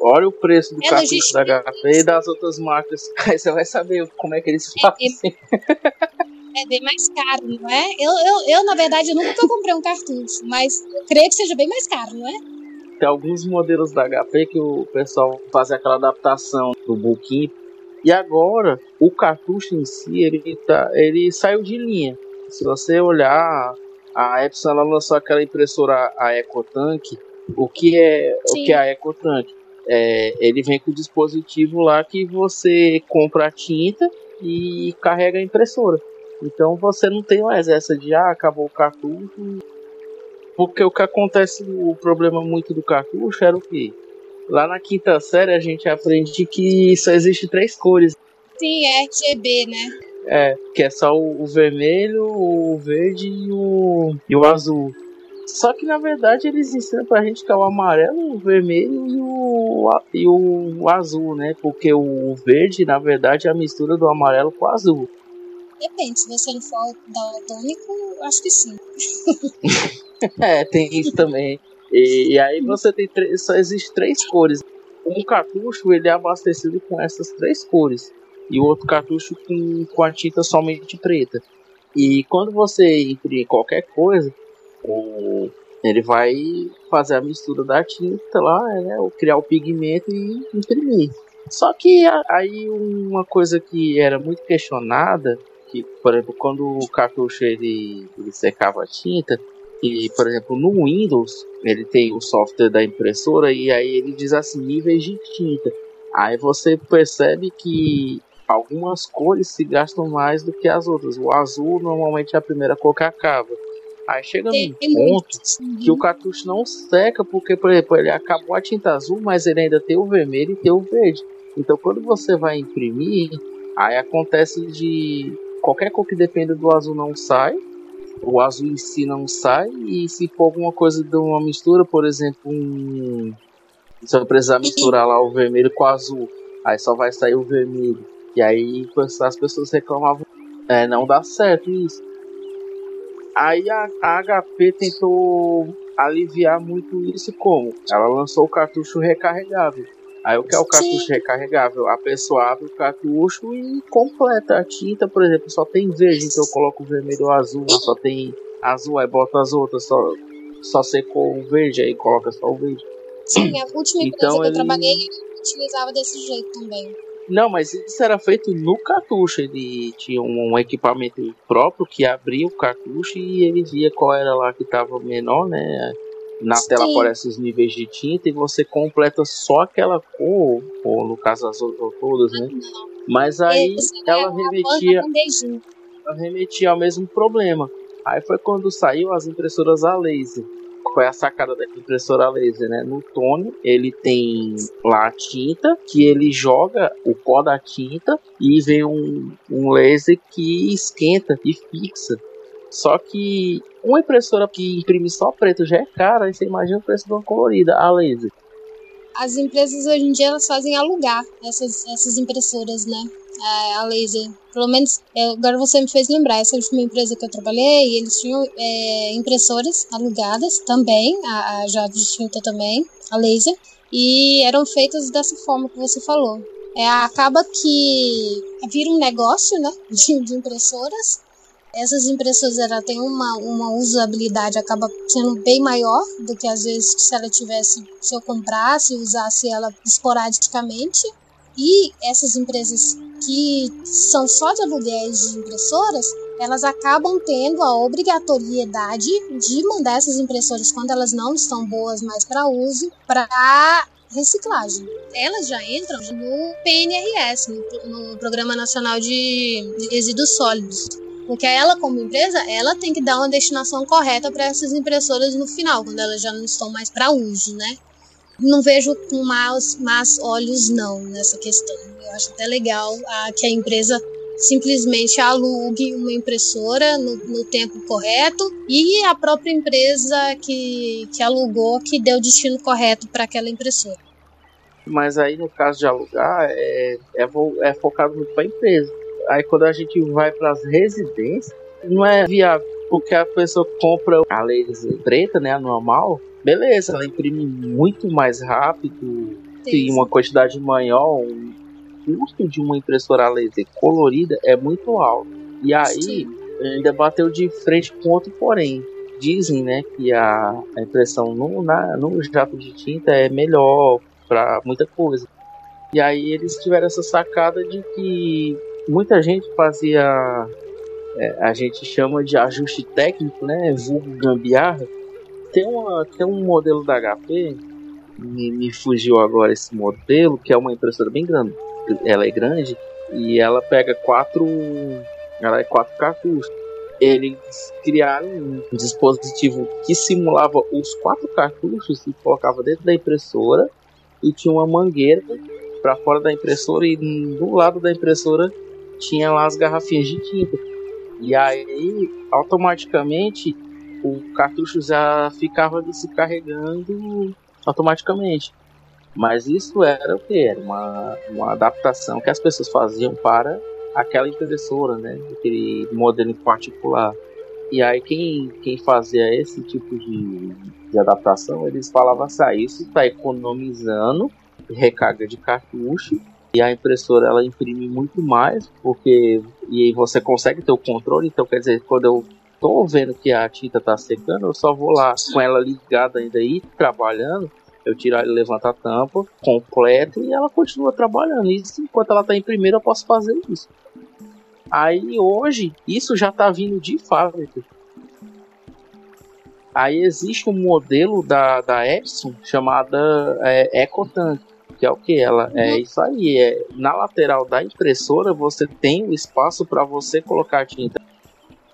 S1: Olha o preço do é cartucho da HP e das outras marcas. <laughs> Aí você vai saber como é que eles fazem. É,
S2: é... é bem mais caro, não é? Eu, eu, eu na verdade, eu nunca comprei um cartucho, mas creio que seja bem mais caro, não é?
S1: Tem alguns modelos da HP que o pessoal faz aquela adaptação do booking. E agora, o cartucho em si, ele, tá, ele saiu de linha. Se você olhar, a Epson ela lançou aquela impressora, a EcoTank. O que é, o que é a EcoTank? É, ele vem com o dispositivo lá que você compra a tinta e carrega a impressora. Então você não tem mais essa de ah, acabou o cartucho. Porque o que acontece, o problema muito do cartucho era o quê? Lá na quinta série a gente aprende que só existe três cores.
S2: Sim, é RGB, né?
S1: É, que é só o, o vermelho, o verde e o, e o azul. Só que na verdade eles ensinam pra gente que é o amarelo, o vermelho e o, e o azul, né? Porque o verde, na verdade, é a mistura do amarelo com o azul.
S2: Depende, se você não for daltônico, acho que sim. <laughs>
S1: é, tem isso também. E, e aí você tem três, só existe três cores. Um cartucho ele é abastecido com essas três cores e o outro cartucho com, com a tinta somente preta. E quando você imprime qualquer coisa, o, ele vai fazer a mistura da tinta lá, né, criar o pigmento e imprimir. Só que aí uma coisa que era muito questionada que, por exemplo, quando o cartucho ele, ele secava a tinta, e, por exemplo, no Windows, ele tem o software da impressora e aí ele diz assim, níveis de tinta. Aí você percebe que algumas cores se gastam mais do que as outras. O azul normalmente é a primeira cor que acaba. Aí chega num ponto que o cartucho não seca, porque, por exemplo, ele acabou a tinta azul, mas ele ainda tem o vermelho e tem o verde. Então, quando você vai imprimir, aí acontece de qualquer cor que dependa do azul não sai. O azul em si não sai. E se for alguma coisa de uma mistura, por exemplo, um. Se eu precisar misturar lá o vermelho com o azul, aí só vai sair o vermelho. E aí as pessoas reclamavam, é, não dá certo isso. Aí a, a HP tentou aliviar muito isso como? Ela lançou o cartucho recarregável. Aí o que é o cartucho Sim. recarregável? A pessoa abre o cartucho e completa a tinta, por exemplo, só tem verde, então eu coloco o vermelho ou azul, só tem azul, aí bota as outras, só, só secou o verde, aí coloca só o verde.
S2: Sim, a última empresa então, que eu trabalhei utilizava desse jeito também.
S1: Não, mas isso era feito no cartucho. Ele tinha um equipamento próprio que abria o cartucho e ele via qual era lá que estava menor, né? Na Sim. tela aparecem os níveis de tinta e você completa só aquela cor, ou no caso as outras todas, né? Mas aí ela remetia, ela remetia ao mesmo problema. Aí foi quando saiu as impressoras a laser. é a sacada da impressora laser, né? No Tony, ele tem lá a tinta, que ele joga o pó da tinta e vem um, um laser que esquenta e fixa. Só que uma impressora que imprime só preto já é cara, aí você imagina o preço de uma colorida, a laser
S2: as empresas hoje em dia elas fazem alugar essas, essas impressoras, né? A, a laser. Pelo menos, é, agora você me fez lembrar, essa última empresa que eu trabalhei, eles tinham é, impressoras alugadas também, a, a de tinta também, a laser, e eram feitas dessa forma que você falou. É, acaba que vira um negócio, né, <laughs> de, de impressoras, essas impressoras ela tem uma, uma usabilidade acaba sendo bem maior do que às vezes se ela tivesse se eu comprasse e usasse ela esporadicamente e essas empresas que são só de aluguéis de impressoras elas acabam tendo a obrigatoriedade de mandar essas impressoras quando elas não estão boas mais para uso para reciclagem. Elas já entram no PNRS, no Programa Nacional de Resíduos Sólidos. Porque ela, como empresa, ela tem que dar uma destinação correta para essas impressoras no final, quando elas já não estão mais para uso, né? Não vejo com maus, maus olhos, não, nessa questão. Eu acho até legal a, que a empresa simplesmente alugue uma impressora no, no, tempo correto e a própria empresa que, que alugou que deu o destino correto para aquela impressora.
S1: Mas aí no caso de alugar é, é, é focado muito para a empresa Aí quando a gente vai para as residências, não é viável, porque a pessoa compra a laser preta, né, a normal, beleza, ela imprime muito mais rápido, tem uma quantidade maior, o custo de uma impressora laser colorida é muito alto. E aí Sim. ainda bateu de frente com outro porém. Dizem, né, que a, a impressão no, na, no jato de tinta é melhor para muita coisa. E aí eles tiveram essa sacada de que muita gente fazia. É, a gente chama de ajuste técnico, né? Vulgo gambiarra. Tem, uma, tem um modelo da HP, me, me fugiu agora esse modelo, que é uma impressora bem grande. Ela é grande e ela pega quatro. Ela é quatro cartuchos. Eles criaram um dispositivo que simulava os quatro cartuchos e colocava dentro da impressora e tinha uma mangueira para fora da impressora e do lado da impressora tinha lá as garrafinhas de tinta. E aí, automaticamente, o cartucho já ficava se carregando automaticamente. Mas isso era o que? Era uma, uma adaptação que as pessoas faziam para aquela impressora, né? Aquele modelo em particular. E aí quem, quem fazia esse tipo de, de adaptação, eles falavam assim, ah, isso está economizando recarga de cartucho e a impressora ela imprime muito mais, porque e você consegue ter o controle, então quer dizer, quando eu tô vendo que a tinta tá secando, eu só vou lá com ela ligada ainda aí, trabalhando, eu tiro e levanto a tampa, completo e ela continua trabalhando. E enquanto ela tá imprimindo, eu posso fazer isso. Aí hoje, isso já tá vindo de fábrica. Aí existe um modelo da, da Epson chamada é, EcoTank que é o que ela é uhum. isso aí é na lateral da impressora você tem o espaço para você colocar tinta.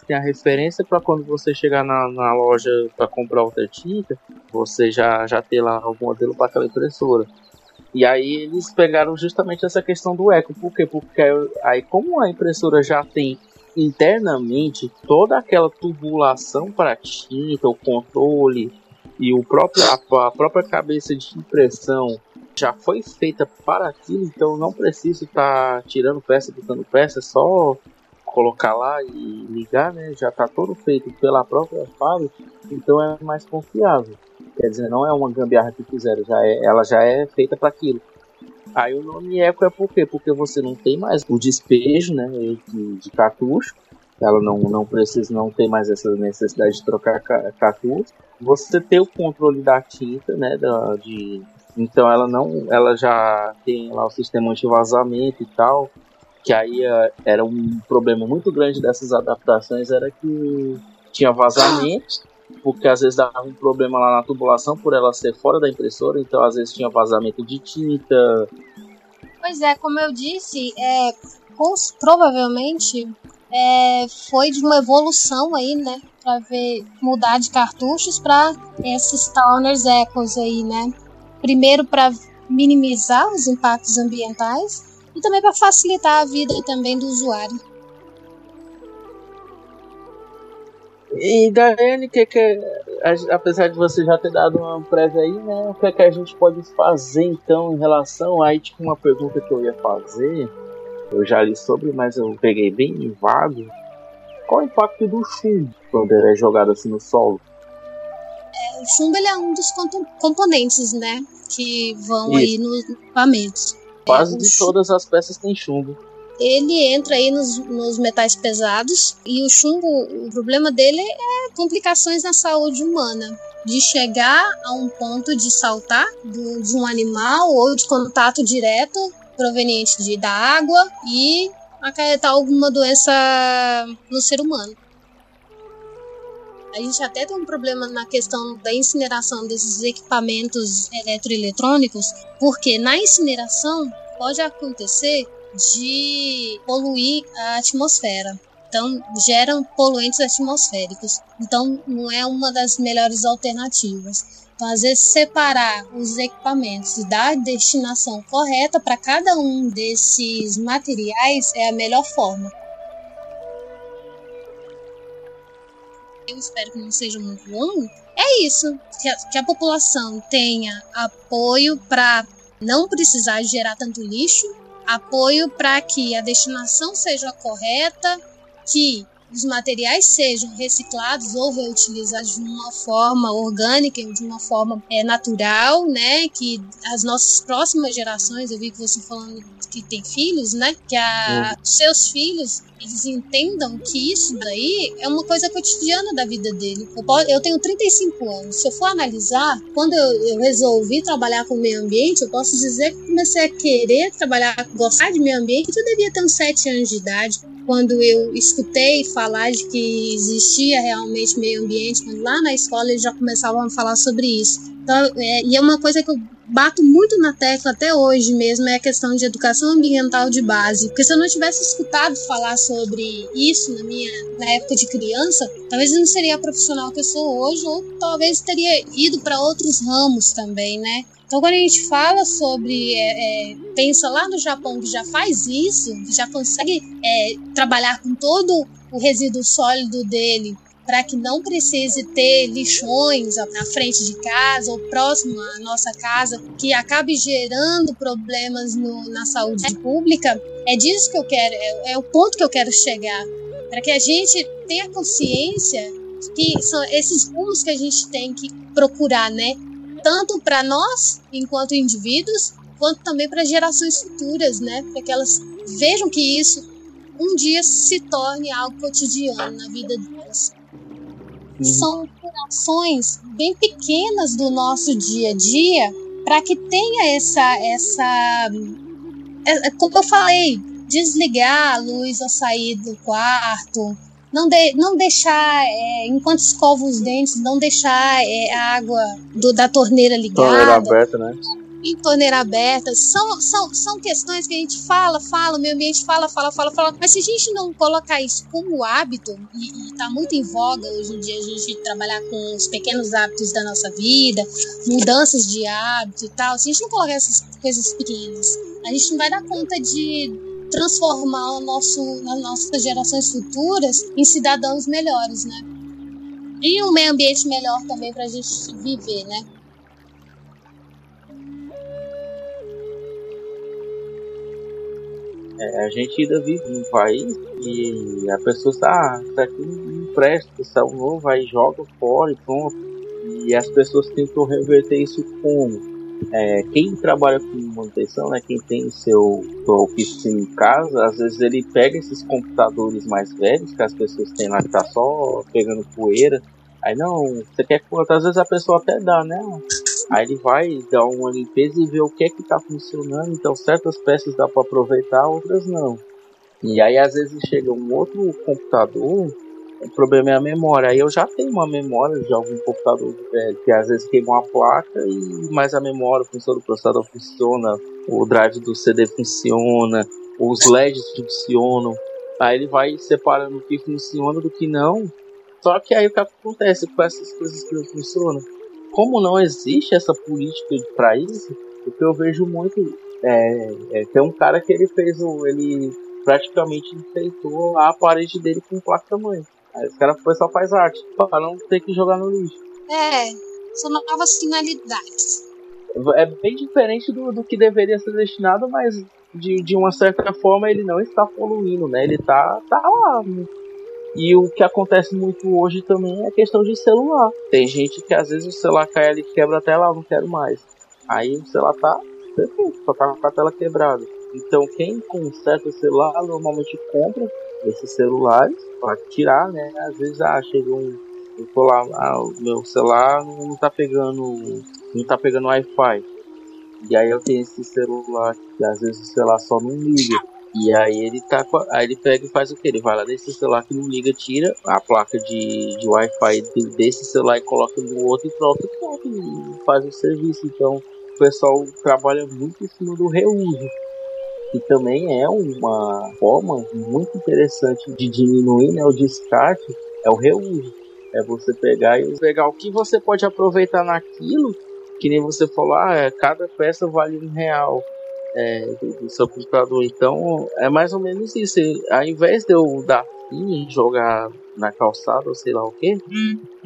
S1: Tem a referência para quando você chegar na, na loja para comprar outra tinta você já já ter lá o modelo para aquela impressora. E aí eles pegaram justamente essa questão do eco por quê? Porque aí como a impressora já tem internamente toda aquela tubulação para tinta o controle e o próprio a, a própria cabeça de impressão já foi feita para aquilo, então não preciso estar tá tirando peça, botando peça, é só colocar lá e ligar, né? Já está todo feito pela própria fábrica, então é mais confiável. Quer dizer, não é uma gambiarra que fizeram, já é, ela já é feita para aquilo. Aí o nome Eco é por quê? Porque você não tem mais o despejo, né, de, de cartucho. Ela não, não precisa, não tem mais essa necessidade de trocar cartucho. Você tem o controle da tinta, né, da, de então ela não, ela já tem lá o sistema anti-vazamento e tal, que aí eh, era um problema muito grande dessas adaptações era que tinha vazamento, porque às vezes dava um problema lá na tubulação por ela ser fora da impressora, então às vezes tinha vazamento de tinta.
S2: Pois é, como eu disse, é, provavelmente é, foi de uma evolução aí, né? para ver mudar de cartuchos para esses Towners Echoes aí, né? Primeiro para minimizar os impactos ambientais e também para facilitar a vida também do usuário.
S1: E Daiane, que que apesar de você já ter dado uma prévia aí, né, o que, é que a gente pode fazer então em relação aí tipo uma pergunta que eu ia fazer, eu já li sobre, mas eu peguei bem vago. Qual o impacto do chumbo quando ele é jogado assim no solo?
S2: É, o chumbo ele é um dos componentes, né, que vão Isso. aí nos equipamentos.
S1: Quase é, de todas as peças tem chumbo
S2: ele entra aí nos, nos, metais pesados e o chumbo, o problema dele é complicações na saúde humana. De chegar a um ponto de saltar de um animal ou de contato direto proveniente de, da água e acarretar alguma doença no ser humano. A gente até tem um problema na questão da incineração desses equipamentos eletroeletrônicos, porque na incineração pode acontecer de poluir a atmosfera. Então, geram poluentes atmosféricos. Então, não é uma das melhores alternativas. Então, às vezes, separar os equipamentos e dar a destinação correta para cada um desses materiais é a melhor forma. Eu espero que não seja muito longo. É isso. Que a, que a população tenha apoio para não precisar gerar tanto lixo apoio para que a destinação seja correta, que os materiais sejam reciclados ou reutilizados de uma forma orgânica, de uma forma é, natural, né? Que as nossas próximas gerações, eu vi que você falando que tem filhos, né? Que a, uhum. seus filhos eles entendam que isso daí é uma coisa cotidiana da vida dele. Eu, eu tenho 35 anos. Se eu for analisar, quando eu, eu, resolvi trabalhar com o meio ambiente, eu posso dizer que comecei a querer trabalhar, gostar de meio ambiente, eu devia ter uns 7 anos de idade. Quando eu escutei falar de que existia realmente meio ambiente, quando lá na escola eles já começavam a falar sobre isso. Então, é, e é uma coisa que eu bato muito na tecla até hoje mesmo é a questão de educação ambiental de base. Porque se eu não tivesse escutado falar sobre isso na minha na época de criança, talvez eu não seria a profissional que eu sou hoje, ou talvez teria ido para outros ramos também, né? Então, quando a gente fala sobre, é, é, pensa lá no Japão que já faz isso, que já consegue é, trabalhar com todo o resíduo sólido dele para que não precise ter lixões na frente de casa ou próximo à nossa casa, que acabe gerando problemas no, na saúde pública, é disso que eu quero, é, é o ponto que eu quero chegar. Para que a gente tenha consciência que são esses rumos que a gente tem que procurar, né? Tanto para nós, enquanto indivíduos, quanto também para gerações futuras, né? Para que elas vejam que isso um dia se torne algo cotidiano na vida delas. Uhum. São ações bem pequenas do nosso dia a dia para que tenha essa essa é, é, como eu falei, desligar a luz ao sair do quarto, não, de, não deixar, é, enquanto escova os dentes, não deixar é, a água do, da torneira ligada.
S1: Torneira aberta, né?
S2: em torneira aberta, são, são, são questões que a gente fala, fala, o meio ambiente fala, fala, fala, fala, mas se a gente não colocar isso como hábito, e, está muito em voga hoje em dia a gente trabalhar com os pequenos hábitos da nossa vida, mudanças de hábito e tal, se a gente não colocar essas coisas pequenas, a gente não vai dar conta de transformar o nosso, as nossas gerações futuras em cidadãos melhores, né? E um meio ambiente melhor também para a gente viver, né?
S1: É, a gente ainda vive num país e a pessoa está, ah, isso aqui não presta, um novo, aí joga fora e pronto. E as pessoas tentam reverter isso como? É, quem trabalha com manutenção, né, quem tem seu, seu oficina em casa, às vezes ele pega esses computadores mais velhos que as pessoas têm lá que tá só pegando poeira. Aí não, você quer que às vezes a pessoa até dá, né? Aí ele vai dar uma limpeza e ver o que é que está funcionando. Então certas peças dá para aproveitar, outras não. E aí às vezes chega um outro computador, o problema é a memória. Aí eu já tenho uma memória de algum computador velho, que às vezes queima uma placa e mais a memória, funciona, o processador funciona, o drive do CD funciona, os LEDs funcionam. Aí ele vai separando o que funciona do que não Só que aí o que acontece com essas coisas que não funcionam? Como não existe essa política para isso, o que eu vejo muito é, é, tem um cara que ele fez o. ele praticamente enfeitou a parede dele com placa mãe. Aí esse cara foi só faz arte, para não ter que jogar no lixo.
S2: É, são novas finalidades.
S1: É bem diferente do, do que deveria ser destinado, mas de, de uma certa forma ele não está poluindo, né? Ele tá, tá lá. Né? E o que acontece muito hoje também é a questão de celular. Tem gente que às vezes o celular cai ali e quebra até lá, não quero mais. Aí o celular tá perfeito, só tá com a tela quebrada. Então quem conserta o celular normalmente compra esses celulares para tirar, né? Às vezes ah, chega um. Eu tô lá, ah, meu celular não tá pegando. não tá pegando Wi-Fi. E aí eu tenho esse celular que às vezes o celular só não liga. E aí ele tá aí ele pega e faz o que? Ele vai lá desse celular que não liga, tira a placa de, de Wi-Fi desse celular e coloca no outro e pronto, pronto, e faz o serviço. Então o pessoal trabalha muito em cima do reuso. E também é uma forma muito interessante de diminuir né, o descarte, é o reuso. É você pegar e pegar o que você pode aproveitar naquilo, que nem você falou, ah, é, cada peça vale um real é, do, do, seu computador. Então é mais ou menos isso. Ao invés de eu dar fim e jogar na calçada ou sei lá o que,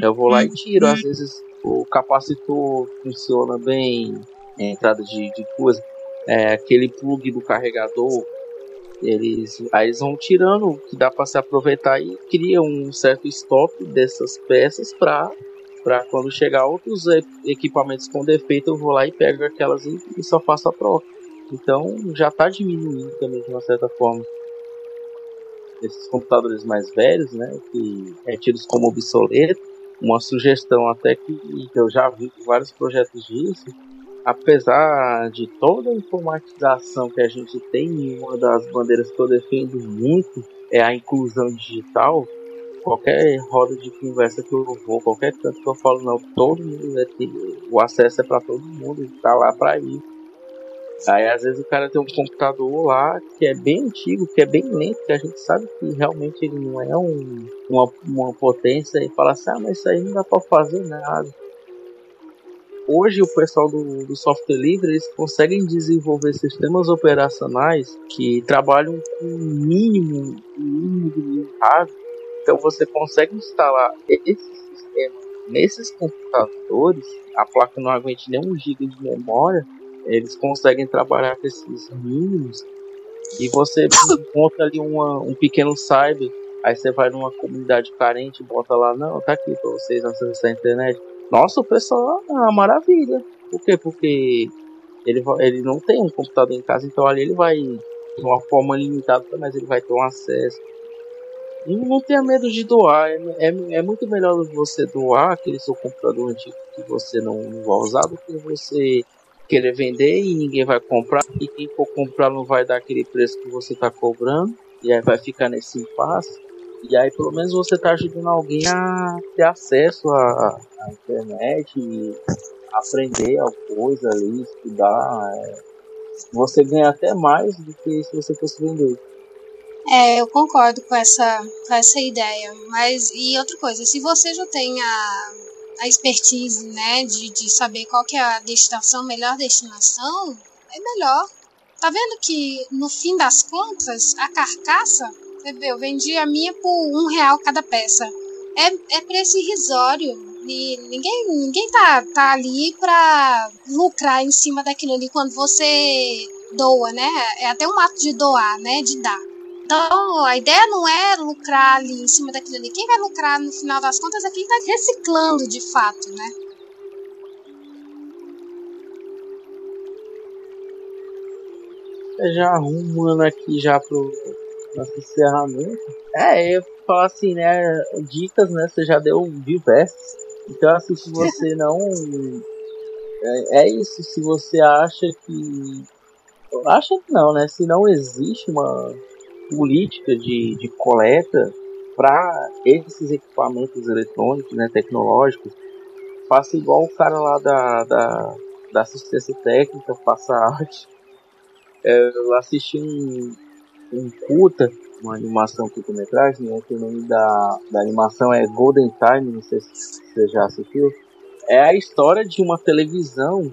S1: eu vou lá e tiro. Às vezes o capacitor funciona bem, entrada de, de coisa é, aquele plug do carregador, eles, aí eles vão tirando que dá para se aproveitar e cria um certo estoque dessas peças para para quando chegar outros equipamentos com defeito eu vou lá e pego aquelas e, e só faço a troca. Então já está diminuindo também de uma certa forma esses computadores mais velhos, né, que é tidos como obsoleto. Uma sugestão até que, que eu já vi vários projetos disso apesar de toda a informatização que a gente tem, uma das bandeiras que eu defendo muito é a inclusão digital. Qualquer roda de conversa que eu vou, qualquer canto que eu falo, não, todo mundo é ter, o acesso é para todo mundo, está lá para ir. Aí às vezes o cara tem um computador lá que é bem antigo, que é bem lento, que a gente sabe que realmente ele não é um, uma, uma potência e fala assim, ah, mas isso aí não dá para fazer nada hoje o pessoal do, do software livre eles conseguem desenvolver sistemas operacionais que trabalham com o mínimo, mínimo de hardware. Então você consegue instalar esse sistema nesses computadores, a placa não aguente nem um giga de memória, eles conseguem trabalhar com esses mínimos e você <coughs> encontra ali uma, um pequeno cyber, aí você vai numa comunidade carente, bota lá, não, tá aqui para vocês acessar a internet nossa, o pessoal é uma maravilha. Por quê? Porque ele, ele não tem um computador em casa, então ali ele vai de uma forma limitada, mas ele vai ter um acesso. E não tenha medo de doar. É, é, é, muito melhor você doar aquele seu computador antigo que você não, não vai usar do que você querer vender e ninguém vai comprar. E quem for comprar não vai dar aquele preço que você está cobrando. E aí vai ficar nesse impasse. E aí pelo menos você está ajudando alguém a ter acesso a, a internet aprender alguma coisa ali, estudar. É, você ganha até mais do que se você fosse vender.
S2: É, eu concordo com essa, com essa ideia. Mas, e outra coisa, se você já tem a, a expertise, né, de, de saber qual que é a destinação, melhor destinação, é melhor. Tá vendo que, no fim das contas, a carcaça, eu vendi a minha por um real cada peça. É, é preço irrisório. Ninguém, ninguém tá, tá ali pra lucrar em cima daquilo ali quando você doa, né? É até um ato de doar, né? De dar. Então, a ideia não é lucrar ali em cima daquilo ali. Quem vai lucrar no final das contas é quem tá reciclando de fato, né?
S1: Já arrumando aqui já pro nosso encerramento. É, eu falar assim, né? Dicas, né? Você já deu diversas. Então, assim, se você não. É, é isso, se você acha que. Acha que não, né? Se não existe uma política de, de coleta para esses equipamentos eletrônicos, né, tecnológicos, faça igual o cara lá da, da, da assistência técnica, faça arte. É, eu assisti um, um curta uma animação curta-metragem, né, que o nome da, da animação é Golden Time, não sei se você já assistiu. É a história de uma televisão,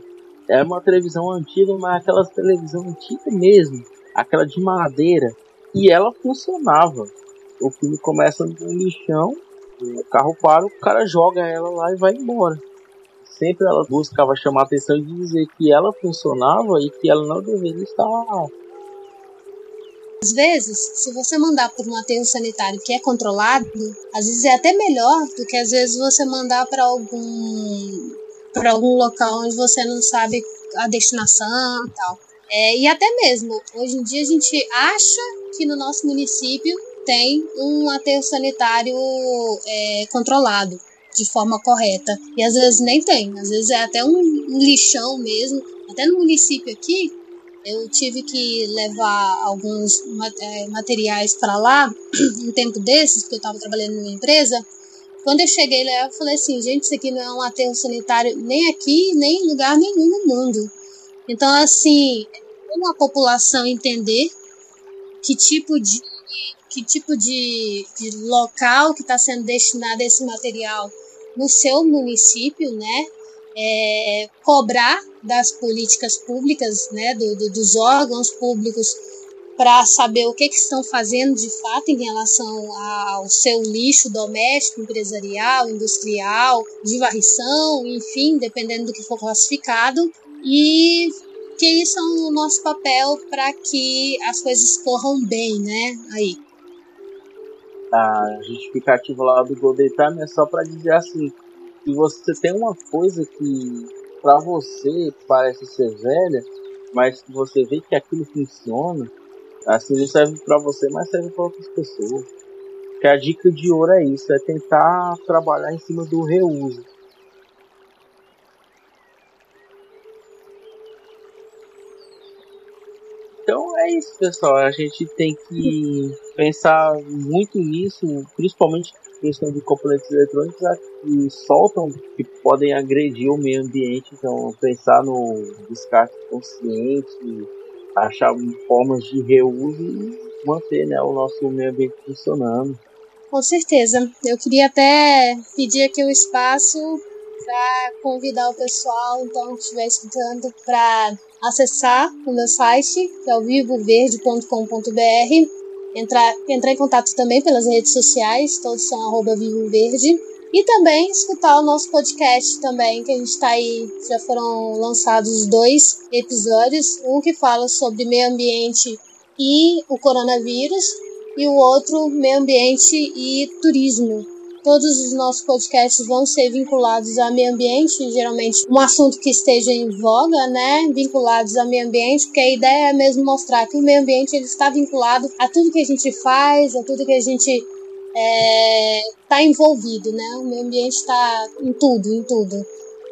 S1: é uma televisão antiga, mas aquela televisão antiga mesmo, aquela de madeira, e ela funcionava. O filme começa no lixão, o carro para, o cara joga ela lá e vai embora. Sempre ela buscava chamar a atenção e dizer que ela funcionava e que ela não deveria estar lá.
S2: Às vezes, se você mandar por um aterro sanitário que é controlado, às vezes é até melhor do que às vezes você mandar para algum para algum local onde você não sabe a destinação e tal. É, e até mesmo, hoje em dia a gente acha que no nosso município tem um aterro sanitário é, controlado de forma correta. E às vezes nem tem, às vezes é até um, um lixão mesmo. Até no município aqui, eu tive que levar alguns é, materiais para lá, <clears throat> um tempo desses, porque eu estava trabalhando numa empresa. Quando eu cheguei lá, eu falei assim: gente, isso aqui não é um aterro sanitário nem aqui, nem em lugar nenhum no mundo. Então, assim, como a população entender que tipo de, que tipo de, de local que está sendo destinado esse material no seu município, né? É, cobrar das políticas públicas, né, do, do, dos órgãos públicos, para saber o que, que estão fazendo de fato em relação ao seu lixo doméstico, empresarial, industrial, de varrição, enfim, dependendo do que for classificado, e que isso é o nosso papel para que as coisas corram bem, né? Aí.
S1: A justificativa lá do Golden Time é só para dizer assim, e você tem uma coisa que para você parece ser velha, mas que você vê que aquilo funciona, assim não serve para você, mas serve para outras pessoas. Que a dica de ouro é isso, é tentar trabalhar em cima do reuso. Então é isso, pessoal. A gente tem que pensar muito nisso, principalmente questão de componentes eletrônicos que soltam, que podem agredir o meio ambiente. Então, pensar no descarte consciente, achar formas de reuso e manter né, o nosso meio ambiente funcionando.
S2: Com certeza. Eu queria até pedir aqui o um espaço para convidar o pessoal, então, que estiver escutando, para acessar o meu site, que é o vivoverde.com.br entrar, entrar em contato também pelas redes sociais, todos são arroba Vivo Verde. E também escutar o nosso podcast também, que a gente está aí, já foram lançados dois episódios, um que fala sobre meio ambiente e o coronavírus, e o outro meio ambiente e turismo. Todos os nossos podcasts vão ser vinculados ao meio ambiente, geralmente um assunto que esteja em voga, né? Vinculados ao meio ambiente, porque a ideia é mesmo mostrar que o meio ambiente ele está vinculado a tudo que a gente faz, a tudo que a gente está é, tá envolvido, né? O meio ambiente está em tudo, em tudo.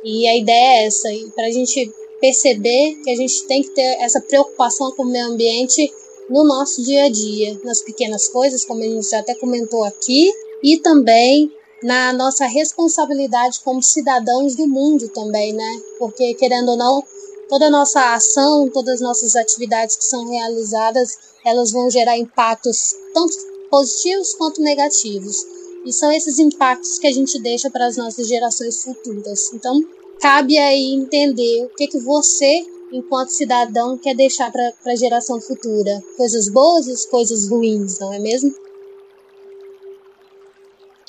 S2: E a ideia é essa, para a gente perceber que a gente tem que ter essa preocupação com o meio ambiente no nosso dia a dia, nas pequenas coisas, como a gente já até comentou aqui, e também na nossa responsabilidade como cidadãos do mundo também, né? Porque querendo ou não, toda a nossa ação, todas as nossas atividades que são realizadas, elas vão gerar impactos tanto positivos quanto negativos. E são esses impactos que a gente deixa para as nossas gerações futuras. Então, cabe aí entender o que que você, enquanto cidadão, quer deixar para a geração futura. Coisas boas e coisas ruins, não é mesmo?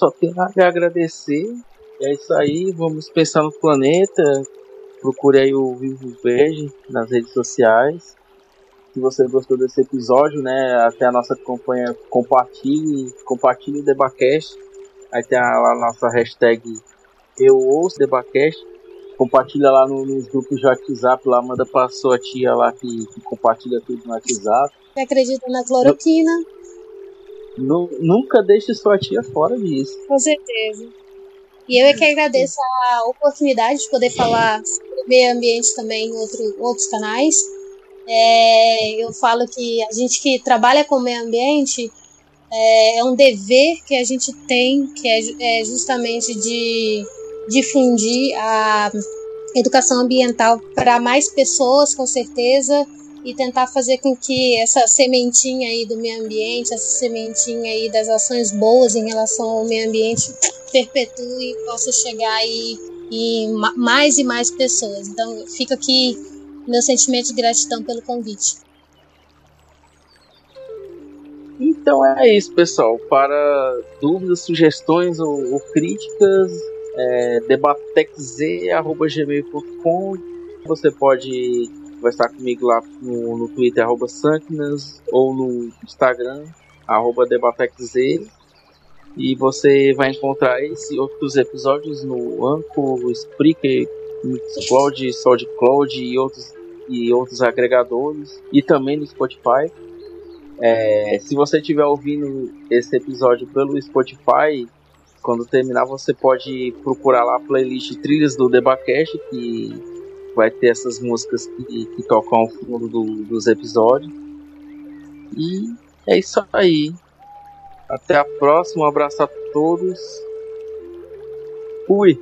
S1: Só tenho a agradecer. É isso aí, vamos pensar no planeta. Procure aí o Vivo Verde nas redes sociais. Se você gostou desse episódio, né, até a nossa campanha compartilhe, compartilhe o Debacast. Aí tem a, a nossa hashtag Eu Ouço Debacast. Compartilha lá no, nos grupos de WhatsApp, lá manda pra sua tia lá que, que compartilha tudo no WhatsApp.
S2: Acredita na cloroquina? Eu
S1: nunca deixe sua tia fora disso.
S2: Com certeza. E eu é que agradeço a oportunidade de poder falar sobre meio ambiente também em outro, outros canais. É, eu falo que a gente que trabalha com meio ambiente é, é um dever que a gente tem, que é, é justamente de difundir a educação ambiental para mais pessoas, com certeza, e tentar fazer com que essa sementinha aí do meio ambiente, essa sementinha aí das ações boas em relação ao meio ambiente perpetue e possa chegar aí em mais e mais pessoas. Então, fica aqui meu sentimento de gratidão pelo convite.
S1: Então é isso, pessoal. Para dúvidas, sugestões ou, ou críticas, é, Você pode conversar comigo lá no, no Twitter, arroba Sanknas, ou no Instagram, arroba. E você vai encontrar esse outros episódios no Anchor, Spreaker, Mixcloud, SoundCloud e outros, e outros agregadores. E também no Spotify. É, se você estiver ouvindo esse episódio pelo Spotify, quando terminar você pode procurar lá a playlist Trilhas do Debacast, que vai ter essas músicas que, que tocam ao fundo do, dos episódios. E é isso aí. Até a próxima. Um abraço a todos. Fui.